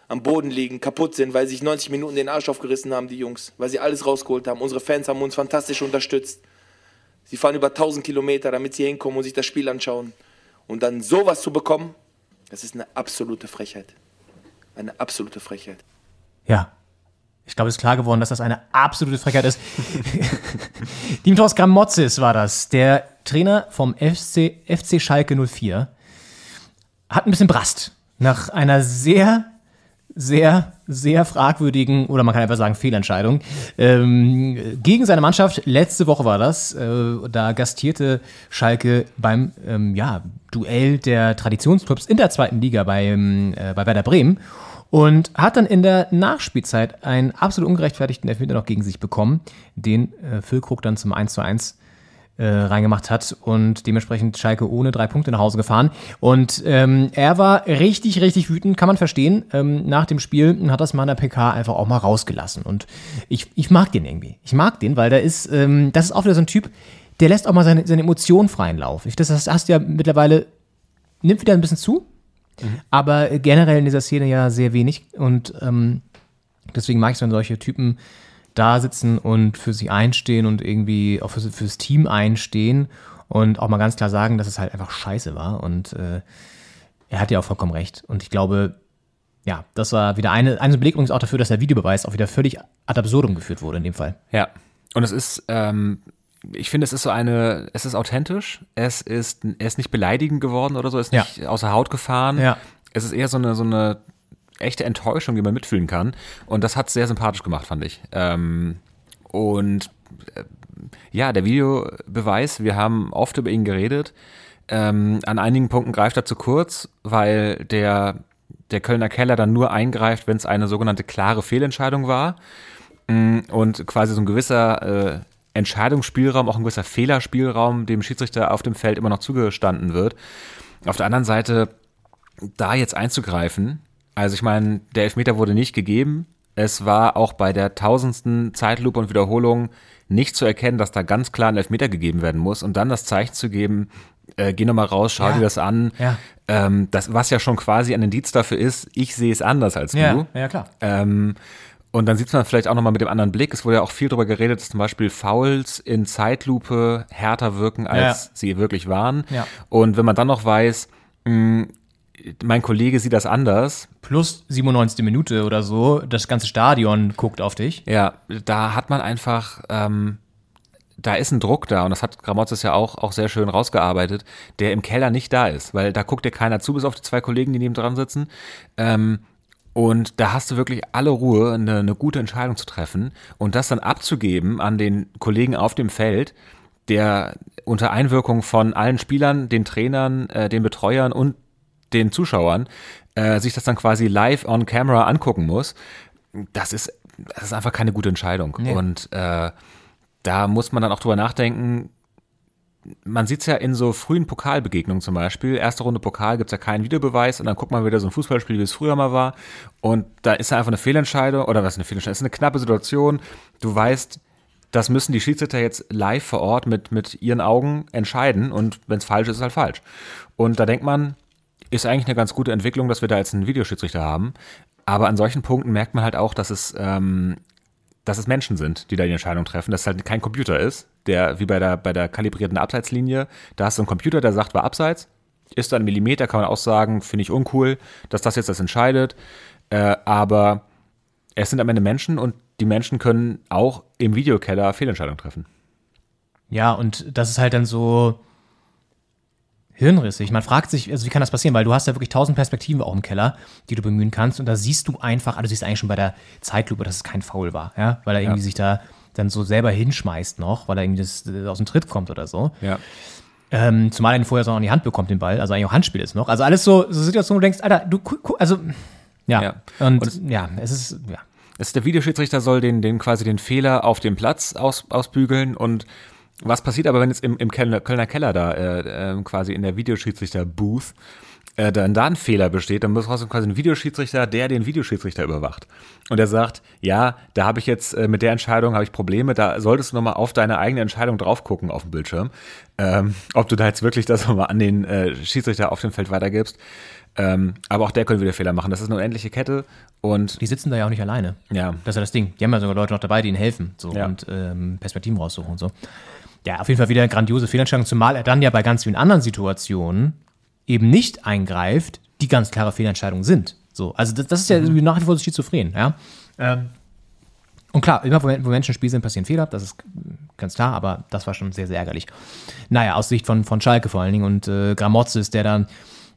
am Boden liegen, kaputt sind, weil sie sich 90 Minuten den Arsch aufgerissen haben, die Jungs, weil sie alles rausgeholt haben. Unsere Fans haben uns fantastisch unterstützt. Sie fahren über 1000 Kilometer, damit sie hinkommen und sich das Spiel anschauen. Und dann sowas zu bekommen, das ist eine absolute Frechheit. Eine absolute Frechheit. Ja. Ich glaube, es ist klar geworden, dass das eine absolute Frechheit ist. Dimitros Gramotzis war das, der Trainer vom FC, FC Schalke 04. Hat ein bisschen Brast. Nach einer sehr, sehr, sehr fragwürdigen, oder man kann einfach sagen Fehlentscheidung, ähm, gegen seine Mannschaft. Letzte Woche war das. Äh, da gastierte Schalke beim ähm, ja, Duell der Traditionsclubs in der zweiten Liga beim, äh, bei Werder Bremen. Und hat dann in der Nachspielzeit einen absolut ungerechtfertigten Elfmeter noch gegen sich bekommen, den äh, Füllkrug dann zum 1 zu 1 äh, reingemacht hat und dementsprechend Schalke ohne drei Punkte nach Hause gefahren. Und ähm, er war richtig, richtig wütend, kann man verstehen. Ähm, nach dem Spiel hat das mal in der PK einfach auch mal rausgelassen. Und ich, ich mag den irgendwie. Ich mag den, weil da ist, ähm, das ist auch wieder so ein Typ, der lässt auch mal seine, seine Emotionen freien Lauf. Ich, das hast du ja mittlerweile, nimmt wieder ein bisschen zu, aber generell in dieser Szene ja sehr wenig. Und ähm, deswegen mag ich es, wenn solche Typen da sitzen und für sich einstehen und irgendwie auch für, fürs Team einstehen und auch mal ganz klar sagen, dass es halt einfach scheiße war. Und äh, er hat ja auch vollkommen recht. Und ich glaube, ja, das war wieder eine, eine Beleg übrigens auch dafür, dass der Videobeweis auch wieder völlig ad absurdum geführt wurde in dem Fall. Ja. Und es ist, ähm, ich finde, es ist so eine, es ist authentisch, es ist, er ist nicht beleidigend geworden oder so, es ist Ja. nicht außer Haut gefahren. Ja. Es ist eher so eine, so eine echte Enttäuschung, die man mitfühlen kann. Und das hat sehr sympathisch gemacht, fand ich. Ähm, und äh, ja, der Videobeweis, wir haben oft über ihn geredet. Ähm, an einigen Punkten greift er zu kurz, weil der, der Kölner Keller dann nur eingreift, wenn es eine sogenannte klare Fehlentscheidung war. Mm, Und quasi so ein gewisser äh, Entscheidungsspielraum, auch ein gewisser Fehlerspielraum dem Schiedsrichter auf dem Feld immer noch zugestanden wird. Auf der anderen Seite, da jetzt einzugreifen, also ich meine, der Elfmeter wurde nicht gegeben. Es war auch bei der tausendsten Zeitlupe und Wiederholung nicht zu erkennen, dass da ganz klar ein Elfmeter gegeben werden muss und dann das Zeichen zu geben, äh, geh nochmal raus, schau Ja. dir das an. Ja. Ähm, das, was ja schon quasi ein Indiz dafür ist, ich sehe es anders als du. ja klar. Ähm, und dann sieht man vielleicht auch nochmal mit dem anderen Blick. Es wurde ja auch viel darüber geredet, dass zum Beispiel Fouls in Zeitlupe härter wirken, als Ja. sie wirklich waren. Ja. Und wenn man dann noch weiß, mh, mein Kollege sieht das anders, Plus 97. Minute oder so, das ganze Stadion guckt auf dich. ja, da hat man einfach, ähm, da ist ein Druck da und das hat Gramotzes ja auch, auch sehr schön rausgearbeitet, der im Keller nicht da ist, weil da guckt dir keiner zu, bis auf die zwei Kollegen, die neben dran sitzen. Ähm, und da hast du wirklich alle Ruhe, eine, eine gute Entscheidung zu treffen und das dann abzugeben an den Kollegen auf dem Feld, der unter Einwirkung von allen Spielern, den Trainern, äh, den Betreuern und den Zuschauern äh, sich das dann quasi live on camera angucken muss. Das ist, das ist einfach keine gute Entscheidung. Nee. Und äh, da muss man dann auch drüber nachdenken. Man sieht es ja in so frühen Pokalbegegnungen zum Beispiel. Erste Runde Pokal gibt's ja keinen Videobeweis und dann guckt man wieder so ein Fußballspiel, wie es früher mal war. Und da ist einfach eine Fehlentscheidung oder was ist eine Fehlentscheidung? Es ist eine knappe Situation. Du weißt, das müssen die Schiedsrichter jetzt live vor Ort mit, mit ihren Augen entscheiden und wenn es falsch ist, ist es halt falsch. Und da denkt man, ist eigentlich eine ganz gute Entwicklung, dass wir da jetzt einen Videoschiedsrichter haben. Aber an solchen Punkten merkt man halt auch, dass es, ähm, dass es Menschen sind, die da die Entscheidung treffen, dass es halt kein Computer ist, der wie bei der, bei der kalibrierten Abseitslinie, da hast du einen Computer, der sagt, war Abseits, ist dann ein Millimeter, kann man auch sagen, finde ich uncool, dass das jetzt das entscheidet. Äh, aber es sind am Ende Menschen und die Menschen können auch im Videokeller Fehlentscheidungen treffen. Ja, und das ist halt dann so hirnrissig. Man fragt sich, also wie kann das passieren? Weil du hast ja wirklich tausend Perspektiven auch im Keller, die du bemühen kannst. Und da siehst du einfach, also du siehst eigentlich schon bei der Zeitlupe, dass es kein Foul war, ja, weil er irgendwie sich da dann so selber hinschmeißt noch, weil er irgendwie das, das aus dem Tritt kommt oder so. Ja. Ähm, zumal er ihn vorher so noch in die Hand bekommt, den Ball. Also eigentlich auch Handspiel ist noch. Also alles so, so Situationen, wo du denkst, Alter, du, also, ja. Ja. Und, Und ja, es ist, ja. Es der Videoschiedsrichter soll den, den quasi den Fehler auf dem Platz aus, ausbügeln und was passiert aber, wenn jetzt im, im Kölner, Kölner Keller da äh, äh, quasi in der Videoschiedsrichter-Booth äh, dann da ein Fehler besteht, dann muss trotzdem quasi ein Videoschiedsrichter, der den Videoschiedsrichter überwacht. Und der sagt, ja, da habe ich jetzt äh, mit der Entscheidung habe ich Probleme, da solltest du nochmal auf deine eigene Entscheidung drauf gucken auf dem Bildschirm, ähm, ob du da jetzt wirklich das nochmal an den äh, Schiedsrichter auf dem Feld weitergibst. Ähm, aber auch der könnte wieder Fehler machen. Das ist eine unendliche Kette und Die sitzen da ja auch nicht alleine. ja, Das ist ja das Ding. Die haben ja sogar Leute noch dabei, die ihnen helfen so, Ja. und ähm, Perspektiven raussuchen und so. Ja, auf jeden Fall wieder eine grandiose Fehlentscheidung, zumal er dann ja bei ganz vielen anderen Situationen eben nicht eingreift, die ganz klare Fehlentscheidungen sind. So, also das, das ist ja Mhm. nach wie vor so schizophren, ja. Ähm, und klar, immer wo, wo Menschen im Spiel sind, passieren Fehler, das ist ganz klar, aber das war schon sehr, sehr ärgerlich. Naja, aus Sicht von, von Schalke vor allen Dingen und äh, Gramozis, der dann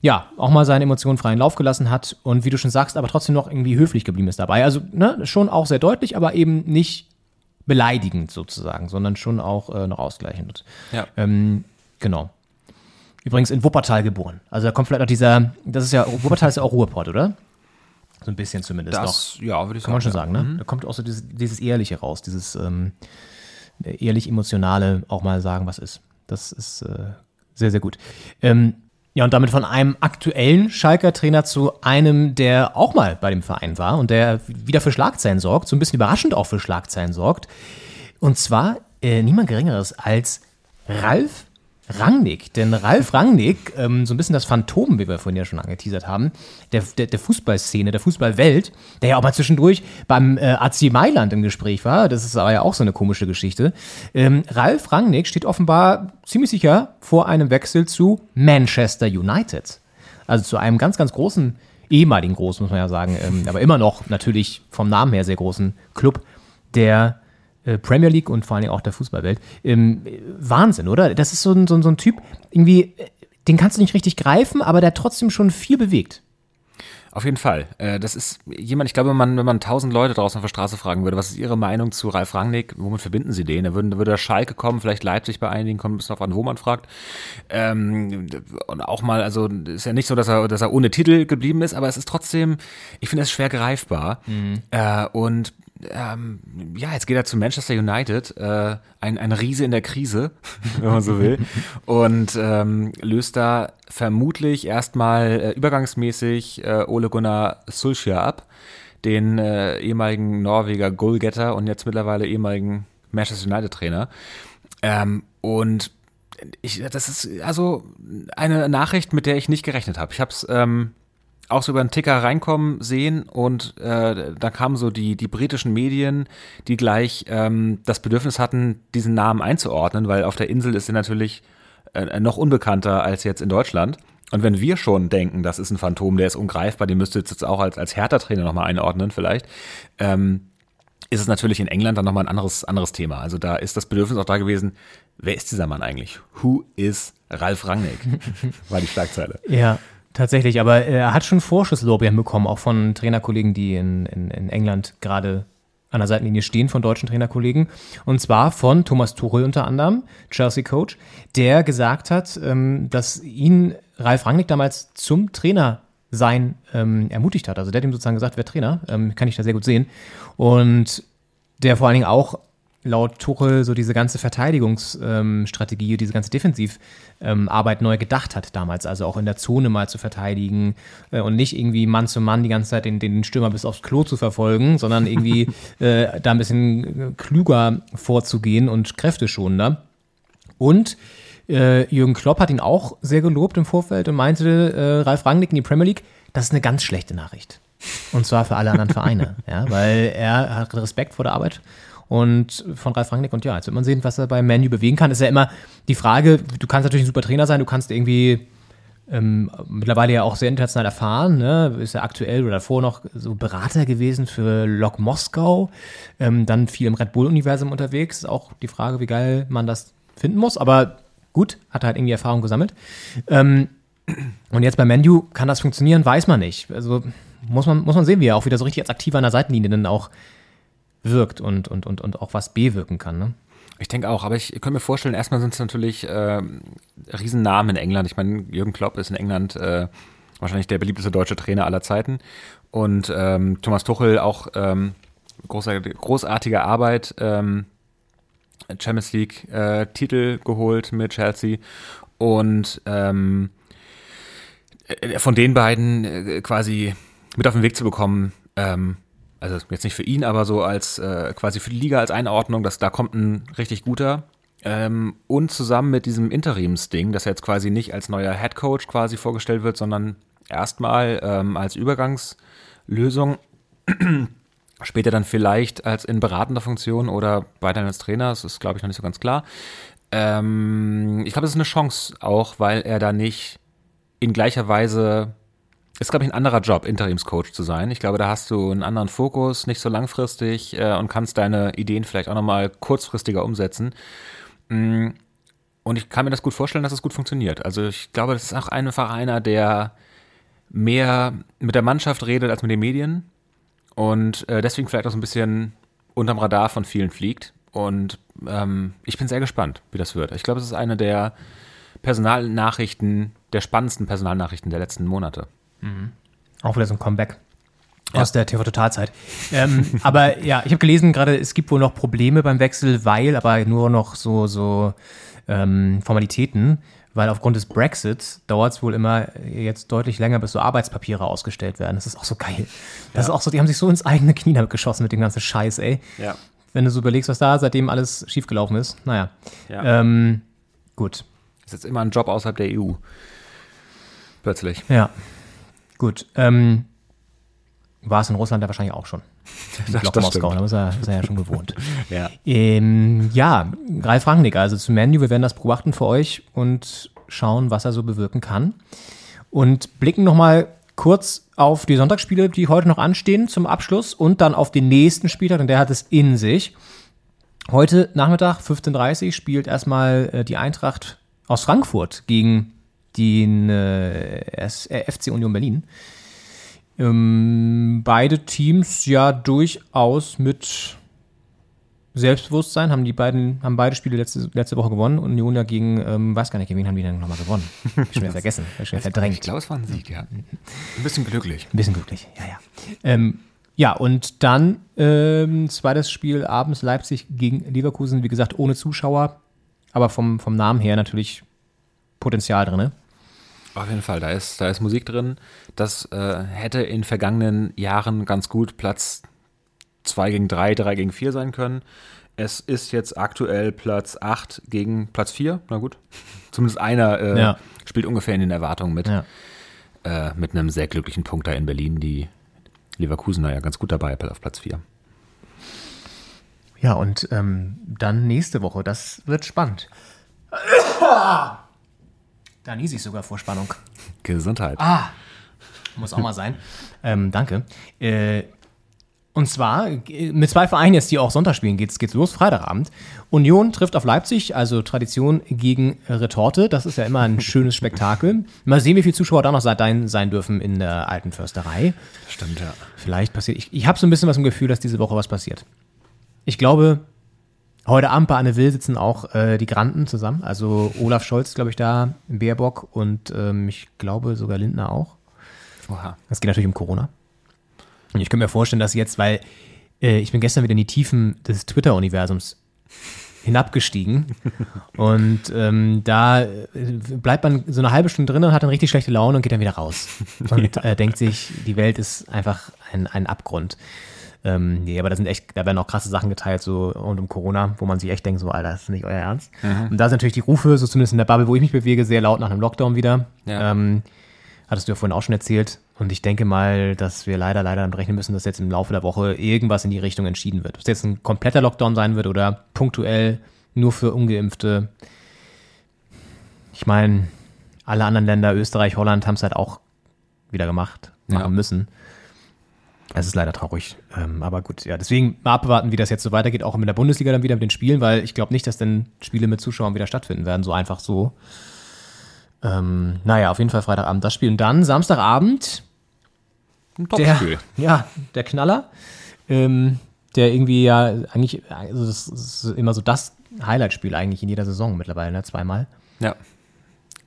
ja, auch mal seine Emotionen freien Lauf gelassen hat und wie du schon sagst, aber trotzdem noch irgendwie höflich geblieben ist dabei. Also, ne, schon auch sehr deutlich, aber eben nicht beleidigend sozusagen, sondern schon auch äh, noch ausgleichend. Ja. Ähm, genau. Übrigens in Wuppertal geboren. Also da kommt vielleicht auch dieser, das ist ja, Wuppertal ist ja auch Ruhrport, oder? So ein bisschen zumindest noch. Das, ja, würde ich Kann man schon sagen. sagen, ne? Da kommt auch so dieses, dieses Ehrliche raus, dieses ähm, ehrlich-emotionale auch mal sagen, was ist. Das ist äh, sehr, sehr gut. Ähm, ja, und damit von einem aktuellen Schalker Trainer zu einem, der auch mal bei dem Verein war und der wieder für Schlagzeilen sorgt, so ein bisschen überraschend auch für Schlagzeilen sorgt. Und zwar äh, niemand Geringeres als Ralf Rangnick. Denn Ralf Rangnick, ähm, so ein bisschen das Phantom, wie wir vorhin ja schon angeteasert haben, der, der, der Fußballszene, der Fußballwelt, der ja auch mal zwischendurch beim äh, AC Mailand im Gespräch war, das ist aber ja auch so eine komische Geschichte. Ähm, Ralf Rangnick steht offenbar ziemlich sicher vor einem Wechsel zu Manchester United. Also zu einem ganz, ganz großen, ehemaligen großen, muss man ja sagen, ähm, aber immer noch natürlich vom Namen her sehr großen Club, der Premier League und vor allem auch der Fußballwelt. Ähm, Wahnsinn, oder? Das ist so ein, so, ein, so ein Typ, irgendwie, äh, den kannst du nicht richtig greifen, aber der trotzdem schon viel bewegt. Auf jeden Fall. Äh, Das ist jemand, ich glaube, wenn man, wenn man tausend Leute draußen auf der Straße fragen würde, was ist ihre Meinung zu Ralf Rangnick, womit verbinden sie den? Da würde, würde Schalke kommen, vielleicht Leipzig bei einigen, kommt ein bisschen auf an, wo man fragt. Ähm, und auch mal, also ist ja nicht so, dass er, dass er ohne Titel geblieben ist, aber es ist trotzdem, ich finde es schwer greifbar. Äh, und ähm, ja, jetzt geht er zu Manchester United, äh, ein, ein Riese in der Krise, wenn man so will, und ähm, löst da vermutlich erstmal äh, übergangsmäßig äh, Ole Gunnar Solskjaer ab, den äh, ehemaligen Norweger Goalgetter und jetzt mittlerweile ehemaligen Manchester United Trainer. Ähm, und ich, das ist also eine Nachricht, mit der ich nicht gerechnet habe. Ich habe es ähm, auch so über einen Ticker reinkommen sehen und äh, da kamen so die, die britischen Medien, die gleich ähm, das Bedürfnis hatten, diesen Namen einzuordnen, weil auf der Insel ist er natürlich äh, noch unbekannter als jetzt in Deutschland. Und wenn wir schon denken, das ist ein Phantom, der ist ungreifbar, den müsste jetzt auch als, als Hertha-Trainer nochmal einordnen vielleicht, ähm, ist es natürlich in England dann nochmal ein anderes, anderes Thema. Also da ist das Bedürfnis auch da gewesen, wer ist dieser Mann eigentlich? Who is Ralf Rangnick? War die Schlagzeile. Ja, tatsächlich. Aber er hat schon Vorschusslorbeeren bekommen, auch von Trainerkollegen, die in, in, in England gerade an der Seitenlinie stehen, von deutschen Trainerkollegen. Und zwar von Thomas Tuchel unter anderem, Chelsea-Coach, der gesagt hat, ähm, dass ihn Ralf Rangnick damals zum Trainer sein ähm, ermutigt hat. Also der hat ihm sozusagen gesagt, wer Trainer, ähm, kann ich da sehr gut sehen. Und der vor allen Dingen auch laut Tuchel so diese ganze Verteidigungsstrategie, diese ganze Defensivarbeit neu gedacht hat damals, also auch in der Zone mal zu verteidigen äh, und nicht irgendwie Mann zu Mann die ganze Zeit den, den Stürmer bis aufs Klo zu verfolgen, sondern irgendwie äh, da ein bisschen klüger vorzugehen und kräfteschonender. Und äh, Jürgen Klopp hat ihn auch sehr gelobt im Vorfeld und meinte, äh, Ralf Rangnick in die Premier League, das ist eine ganz schlechte Nachricht. Und zwar für alle anderen Vereine, ja, weil er hat Respekt vor der Arbeit und von Ralf Rangnick und ja, jetzt wird man sehen, was er beim Menu bewegen kann. Ist ja immer die Frage, du kannst natürlich ein super Trainer sein, du kannst irgendwie ähm, mittlerweile ja auch sehr international erfahren, ne? ist ja aktuell oder davor noch so Berater gewesen für Lok Moskau, ähm, dann viel im Red Bull-Universum unterwegs. Ist auch die Frage, wie geil man das finden muss, aber gut, hat er halt irgendwie Erfahrung gesammelt. Ähm, und jetzt bei Menu kann das funktionieren, weiß man nicht. Also muss man, muss man sehen, wie er auch wieder so richtig als aktiver an der Seitenlinie dann auch wirkt und, und, und, und auch was bewirken kann. Ne? Ich denke auch, aber ich könnte mir vorstellen, erstmal sind es natürlich äh, Riesennamen in England. Ich meine, Jürgen Klopp ist in England äh, wahrscheinlich der beliebteste deutsche Trainer aller Zeiten. Und ähm, Thomas Tuchel auch ähm, großer, großartige Arbeit, ähm, Champions League äh, Titel geholt mit Chelsea. Und ähm, äh, von den beiden äh, quasi mit auf den Weg zu bekommen, ähm, also jetzt nicht für ihn, aber so als äh, quasi für die Liga als Einordnung, dass da kommt ein richtig guter. Ähm, und zusammen mit diesem Interimsding, dass er jetzt quasi nicht als neuer Head Coach quasi vorgestellt wird, sondern erstmal ähm, als Übergangslösung, später dann vielleicht als in beratender Funktion oder weiterhin als Trainer, das ist glaube ich noch nicht so ganz klar. Ähm, ich glaube, das ist eine Chance auch, weil er da nicht in gleicher Weise ist, glaube ich, ein anderer Job, Interimscoach zu sein. Ich glaube, da hast du einen anderen Fokus, nicht so langfristig äh, und kannst deine Ideen vielleicht auch nochmal kurzfristiger umsetzen. Mm, und ich kann mir das gut vorstellen, dass es das gut funktioniert. Also ich glaube, das ist auch einfach einer, der mehr mit der Mannschaft redet als mit den Medien und äh, deswegen vielleicht auch so ein bisschen unterm Radar von vielen fliegt. Und ähm, ich bin sehr gespannt, wie das wird. Ich glaube, es ist eine der Personalnachrichten, der spannendsten Personalnachrichten der letzten Monate. Mhm. Auch wieder so ein Comeback. Aus der TV-Totalzeit. ähm, aber ja, ich habe gelesen gerade, es gibt wohl noch Probleme beim Wechsel, weil aber nur noch so, so ähm, Formalitäten, weil aufgrund des Brexits dauert es wohl immer jetzt deutlich länger, bis so Arbeitspapiere ausgestellt werden. Das ist auch so geil. Das ist auch so, die haben sich so ins eigene Knie damit geschossen mit dem ganzen Scheiß, ey. Ja. Wenn du so überlegst, was da seitdem alles schiefgelaufen ist. Naja. Ja. Ähm, gut. Ist jetzt immer ein Job außerhalb der EU. Plötzlich. Ja. Gut. Ähm, war es in Russland ja wahrscheinlich auch schon. Das, Block das Moskau, da ist er, ist er ja schon gewohnt. Ja. Ähm, ja, Ralf Rangnick, also zu Menu, wir werden das beobachten für euch und schauen, was er so bewirken kann. Und blicken nochmal kurz auf die Sonntagsspiele, die heute noch anstehen zum Abschluss und dann auf den nächsten Spieltag, denn der hat es in sich. Heute Nachmittag, 15.30 Uhr, spielt erstmal äh, die Eintracht aus Frankfurt gegen den äh, äh, FC Union Berlin. Ähm, beide Teams ja durchaus mit Selbstbewusstsein haben die beiden, haben beide Spiele letzte, letzte Woche gewonnen. Union ja gegen, ähm, weiß gar nicht, gegen wen haben die denn nochmal gewonnen? Ich schon wieder vergessen, schon wieder verdrängt. Ich glaube, es war ein Sieg, ja. Ein bisschen glücklich. Ein bisschen glücklich, ja, ja. Ähm, ja, und dann ähm, zweites Spiel abends Leipzig gegen Leverkusen, wie gesagt, ohne Zuschauer, aber vom, vom Namen her natürlich Potenzial drin. Auf jeden Fall, da ist, da ist Musik drin. Das äh, hätte in vergangenen Jahren ganz gut Platz 2 gegen 3, 3 gegen 4 sein können. Es ist jetzt aktuell Platz 8 gegen Platz 4. Na gut. Zumindest einer äh, Ja. spielt ungefähr in den Erwartungen mit. Ja. Äh, mit einem sehr glücklichen Punkt da in Berlin. Die Leverkusener ja ganz gut dabei auf Platz 4. Ja, und ähm, dann nächste Woche, das wird spannend. Da niese ich sogar vor Spannung. Gesundheit. Muss auch mal sein. Ähm, danke. Äh, und zwar äh, mit zwei Vereinen jetzt, die auch Sonntag spielen, geht's, geht's los, Freitagabend. Union trifft auf Leipzig, also Tradition gegen Retorte. Das ist ja immer ein schönes Spektakel. Mal sehen, wie viele Zuschauer da noch sein, sein dürfen in der alten Försterei. Stimmt, ja. Vielleicht passiert. Ich, ich habe so ein bisschen was im Gefühl, dass diese Woche was passiert. Ich glaube, heute Abend bei Anne Will sitzen auch äh, die Granten zusammen. Also Olaf Scholz, glaube ich, da, Baerbock und ähm, ich glaube sogar Lindner auch. Oha. Es geht natürlich um Corona. Und ich könnte mir vorstellen, dass jetzt, weil äh, ich bin gestern wieder in die Tiefen des Twitter-Universums hinabgestiegen und ähm, da äh, bleibt man so eine halbe Stunde drin und hat dann richtig schlechte Laune und geht dann wieder raus und äh, denkt sich, die Welt ist einfach ein, ein Abgrund. Ähm, nee, aber da sind echt, da werden auch krasse Sachen geteilt, so rund um Corona, wo man sich echt denkt, so, Alter, das ist nicht euer Ernst. Und da sind natürlich die Rufe, so zumindest in der Bubble, wo ich mich bewege, sehr laut nach einem Lockdown wieder. Ja. Ähm, hattest du ja vorhin auch schon erzählt. Und ich denke mal, dass wir leider, leider damit rechnen müssen, dass jetzt im Laufe der Woche irgendwas in die Richtung entschieden wird. Ob es jetzt ein kompletter Lockdown sein wird oder punktuell nur für Ungeimpfte. Ich meine, alle anderen Länder, Österreich, Holland, haben es halt auch wieder gemacht, machen Ja. müssen. Es ist leider traurig. Ähm, aber gut, ja, deswegen mal abwarten, wie das jetzt so weitergeht, auch mit der Bundesliga dann wieder mit den Spielen, weil ich glaube nicht, dass denn Spiele mit Zuschauern wieder stattfinden werden, so einfach so. Ähm, naja, auf jeden Fall Freitagabend das Spiel. Und dann Samstagabend Ein der, Topspiel. ja, der Knaller, ähm, der irgendwie ja eigentlich, also das ist immer so das Highlight-Spiel eigentlich in jeder Saison mittlerweile, ne? zweimal. Ja.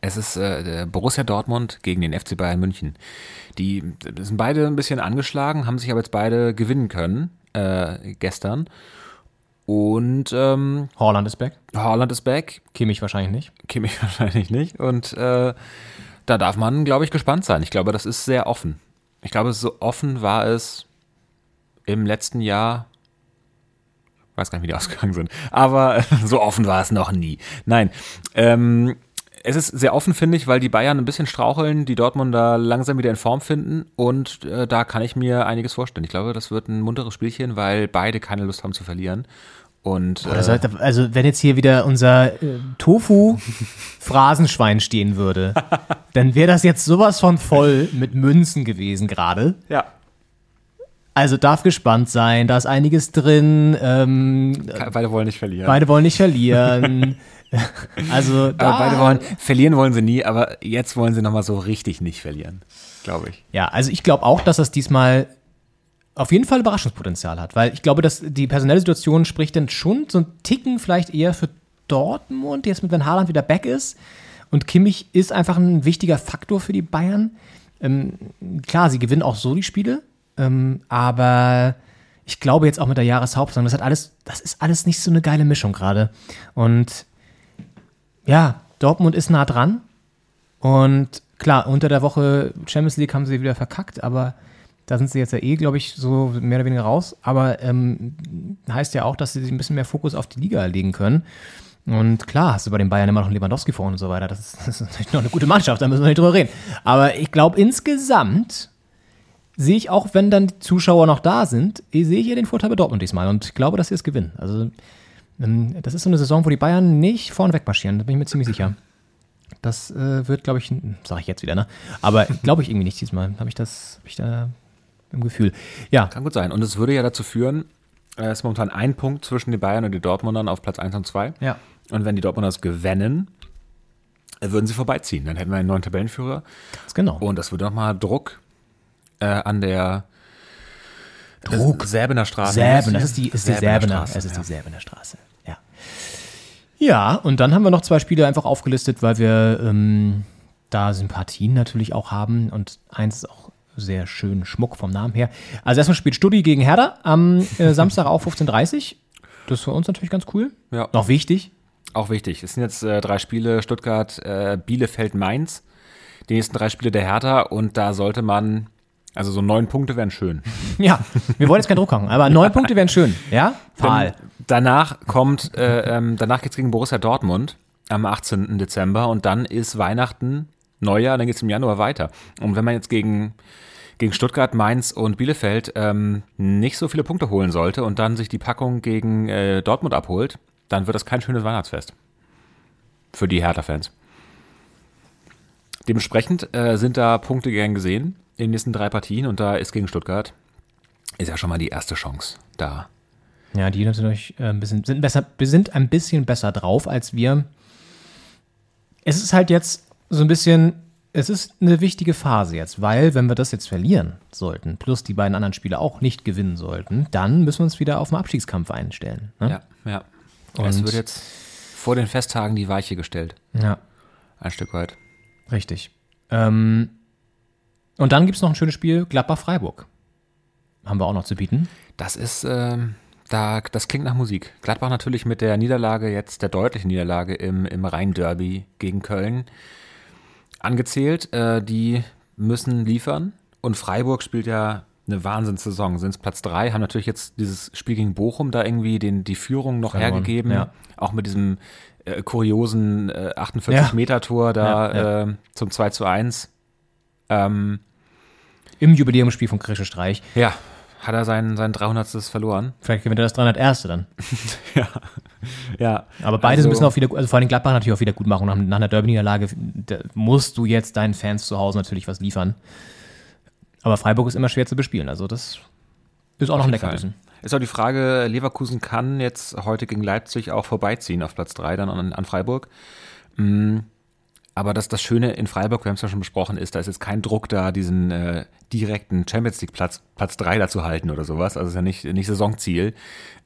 Es ist äh, Borussia Dortmund gegen den FC Bayern München. Die sind beide ein bisschen angeschlagen, haben sich aber jetzt beide gewinnen können äh, gestern. Und ähm, Horland ist back, Haaland ist back, Kimmich wahrscheinlich nicht. Kimmich wahrscheinlich nicht. Und äh, da darf man, glaube ich, gespannt sein. Ich glaube, das ist sehr offen. Ich glaube, so offen war es im letzten Jahr. Ich weiß gar nicht, wie die ausgegangen sind. Aber so offen war es noch nie. Nein. Ähm, es ist sehr offen, finde ich, weil die Bayern ein bisschen straucheln, die Dortmunder langsam wieder in Form finden. Und äh, da kann ich mir einiges vorstellen. Ich glaube, das wird ein munteres Spielchen, weil beide keine Lust haben zu verlieren. Und Das äh, heißt, also wenn jetzt hier wieder unser äh, Tofu-Phrasenschwein stehen würde, dann wäre das jetzt sowas von voll mit Münzen gewesen gerade. ja, Also darf gespannt sein, da ist einiges drin. Ähm, beide wollen nicht verlieren. beide wollen nicht verlieren. also da, beide wollen, verlieren wollen sie nie, aber jetzt wollen sie nochmal so richtig nicht verlieren, glaube ich. Ja, also ich glaube auch, dass das diesmal auf jeden Fall Überraschungspotenzial hat, weil ich glaube, dass die personelle Situation spricht dann schon so ein Ticken vielleicht eher für Dortmund, die jetzt mit Van Haaland wieder back ist. Und Kimmich ist einfach ein wichtiger Faktor für die Bayern. Ähm, klar, sie gewinnen auch so die Spiele, Ähm, aber ich glaube jetzt auch mit der Jahreshauptsaison, das hat alles, das ist alles nicht so eine geile Mischung gerade. Und ja, Dortmund ist nah dran. Und klar, unter der Woche Champions League haben sie wieder verkackt, aber da sind sie jetzt ja eh, glaube ich, so mehr oder weniger raus. Aber ähm, heißt ja auch, dass sie sich ein bisschen mehr Fokus auf die Liga legen können. Und klar, hast du bei den Bayern immer noch einen Lewandowski vorne und so weiter. Das ist, das ist natürlich noch eine gute Mannschaft, da müssen wir nicht drüber reden. Aber ich glaube, insgesamt sehe ich auch, wenn dann die Zuschauer noch da sind, eh, sehe ich hier den Vorteil bei Dortmund diesmal und ich glaube, dass sie es gewinnen. Also, ähm, das ist so eine Saison, wo die Bayern nicht vorne wegmarschieren, da bin ich mir ziemlich sicher. Das äh, wird, glaube ich, sage ich jetzt wieder, ne? Aber glaube ich irgendwie nicht diesmal. Habe ich das, habe ich da im Gefühl. Ja, Kann gut sein. Und es würde ja dazu führen, äh, es ist momentan ein Punkt zwischen den Bayern und den Dortmundern auf Platz 1 und 2. ja. Und wenn die Dortmunders gewinnen, äh, würden sie vorbeiziehen. Dann hätten wir einen neuen Tabellenführer. Ganz genau. Und das würde nochmal Druck äh, an der Druck. Säbener Straße. Säbener, das ist die, ist die Säbener Säbener, Straße, es ist ja. die Säbener Straße, ja. Ja, und dann haben wir noch zwei Spiele einfach aufgelistet, weil wir ähm, da Sympathien natürlich auch haben und eins ist auch sehr schön Schmuck vom Namen her. Also erstmal spielt Studi gegen Herder am äh, Samstag auch 15.30 Uhr. Das ist für uns natürlich ganz cool. Ja. Noch wichtig. Auch wichtig. Es sind jetzt äh, drei Spiele: Stuttgart, äh, Bielefeld, Mainz. Die nächsten drei Spiele der Hertha und da sollte man, also so neun Punkte wären schön. Ja, wir wollen jetzt keinen Druck machen, aber neun Punkte wären schön. Ja? Fahl. Danach kommt, äh, ähm, danach geht's gegen Borussia Dortmund am 18. Dezember und dann ist Weihnachten, Neujahr, dann geht's im Januar weiter. Und wenn man jetzt gegen, gegen Stuttgart, Mainz und Bielefeld ähm, nicht so viele Punkte holen sollte und dann sich die Packung gegen äh, Dortmund abholt, dann wird das kein schönes Weihnachtsfest. Für die Hertha-Fans. Dementsprechend äh, sind da Punkte gern gesehen in den nächsten drei Partien und da ist gegen Stuttgart ist ja schon mal die erste Chance da. Ja, die sind natürlich äh, ein bisschen, sind besser, wir sind ein bisschen besser drauf als wir. Es ist halt jetzt so ein bisschen, es ist eine wichtige Phase jetzt, weil wenn wir das jetzt verlieren sollten, plus die beiden anderen Spiele auch nicht gewinnen sollten, dann müssen wir uns wieder auf den Abstiegskampf einstellen. Ne? Ja, ja. Und- es wird jetzt vor den Festtagen die Weiche gestellt. ja. Ein Stück weit. Richtig. Ähm, und dann gibt es noch ein schönes Spiel, Gladbach-Freiburg. Haben wir auch noch zu bieten. Das ist, ähm, da, das klingt nach Musik. Gladbach natürlich mit der Niederlage jetzt, der deutlichen Niederlage im, im Rhein-Derby gegen Köln angezählt. Äh, die müssen liefern. Und Freiburg spielt ja eine Wahnsinnssaison. Sind es Platz drei, haben natürlich jetzt dieses Spiel gegen Bochum da irgendwie den, die Führung noch Verloren, hergegeben. ja. Auch mit diesem äh, kuriosen äh, Ja. 48-Meter-Tor da Ja, ja. Äh, zum 2 zu 1. Ähm, Im Jubiläumsspiel von Krische Streich. ja, hat er sein, sein 300. verloren. Vielleicht gewinnt er das 301. dann. Ja. ja. Aber beide Also- müssen auch wieder, also vor allem Gladbach natürlich auch wieder gut machen. Nach, nach einer Derby-Niederlage musst du jetzt deinen Fans zu Hause natürlich was liefern. Aber Freiburg ist immer schwer zu bespielen. Also das ist auch noch ein Leckerbissen. Ist auch die Frage, Leverkusen kann jetzt heute gegen Leipzig auch vorbeiziehen auf Platz 3 dann an, an Freiburg. Mm, Aber das, das Schöne in Freiburg, wir haben es ja schon besprochen, ist, da ist jetzt kein Druck da, diesen äh, direkten Champions League Platz, Platz 3 da zu halten oder sowas. Also ist ja nicht, nicht Saisonziel.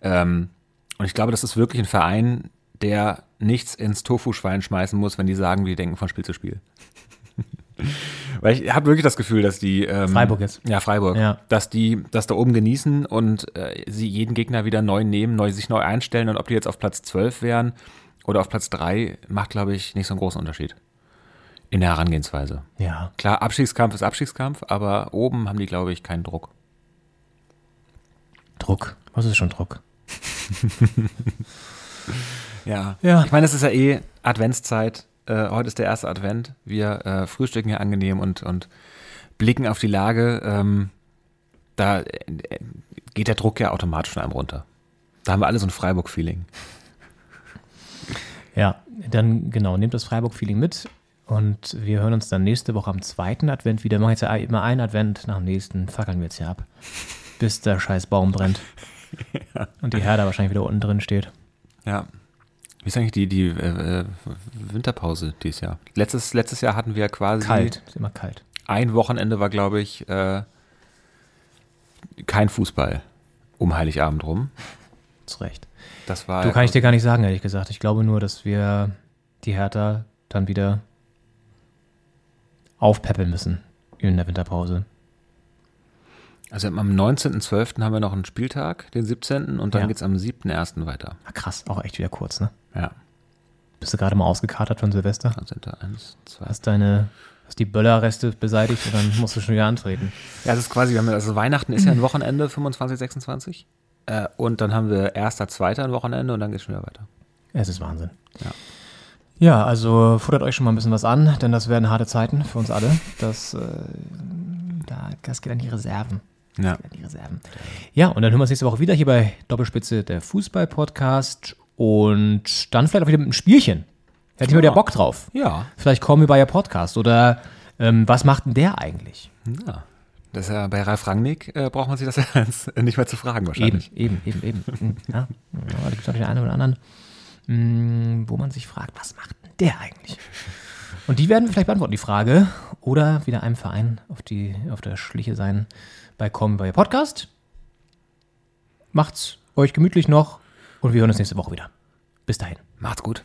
Ähm, und ich glaube, das ist wirklich ein Verein, der nichts ins Tofu-Schwein schmeißen muss, wenn die sagen, wir denken von Spiel zu Spiel. Weil ich habe wirklich das Gefühl, dass die ähm, Freiburg jetzt. Ja, Freiburg. Ja. Dass die das da oben genießen und äh, sie jeden Gegner wieder neu nehmen, neu sich neu einstellen und ob die jetzt auf Platz 12 wären oder auf Platz 3, macht, glaube ich, nicht so einen großen Unterschied. In der Herangehensweise. Ja. Klar, Abstiegskampf ist Abstiegskampf, aber oben haben die, glaube ich, keinen Druck. Druck. Was ist schon Druck? Ja. Ja. Ich meine, es ist ja eh Adventszeit. Äh, heute ist der erste Advent. Wir äh, frühstücken ja angenehm und, und blicken auf die Lage. Ähm, da äh, geht der Druck ja automatisch von einem runter. Da haben wir alle so ein Freiburg-Feeling. Ja, dann genau, nehmt das Freiburg-Feeling mit und wir hören uns dann nächste Woche am zweiten Advent wieder. Wir machen jetzt ja immer einen Advent nach dem nächsten, fackeln wir jetzt hier ab, bis der scheiß Baum brennt. Und die Herde wahrscheinlich wieder unten drin steht. Ja. Wie ist eigentlich die, die äh, äh, Winterpause dieses Jahr? Letztes, letztes Jahr hatten wir quasi. Kalt, ist immer kalt. Ein Wochenende war, glaube ich, äh, kein Fußball um Heiligabend rum. Zu Recht. Das war. Du kann ich dir gar nicht sagen, ehrlich gesagt. Ich glaube nur, dass wir die Hertha dann wieder aufpäppeln müssen in der Winterpause. Also am 19.12. haben wir noch einen Spieltag, den 17. und dann Ja. geht's am 7.1. weiter. Ah, krass, auch echt wieder kurz, ne? Ja. Bist du gerade mal ausgekatert von Silvester? Sind eins, zwei. Hast deine, hast die Böllerreste beseitigt und dann musst du schon wieder antreten. Ja, das ist quasi, wir haben, also Weihnachten ist ja ein Wochenende, 25, 26. Äh, und dann haben wir erster, zweiter ein Wochenende und dann geht's schon wieder weiter. Es ist Wahnsinn. Ja. Ja, also futtert euch schon mal ein bisschen was an, denn das werden harte Zeiten für uns alle. Das, äh, da, das geht an die Reserven. Ja. An die Reserven. Ja, und dann hören wir uns nächste Woche wieder hier bei Doppelspitze, der Fußball-Podcast. Und dann vielleicht auch wieder mit einem Spielchen. Hätte ich mal wieder Bock drauf. Ja. Vielleicht kommen wir bei ihr Podcast. Oder ähm, was macht denn der eigentlich? Ja. Das ist ja bei Ralf Rangnick äh, braucht man sich das ja nicht mehr zu fragen Eben, wahrscheinlich. eben, eben, eben. Hm, Ja, ja da gibt es natürlich den einen oder anderen, mh, wo man sich fragt, was macht denn der eigentlich? Und die werden wir vielleicht beantworten, die Frage. Oder wieder einem Verein auf, die, auf der Schliche sein bei Kommen bei Podcast. Macht's euch gemütlich noch und wir hören uns nächste Woche wieder. Bis dahin. Macht's gut.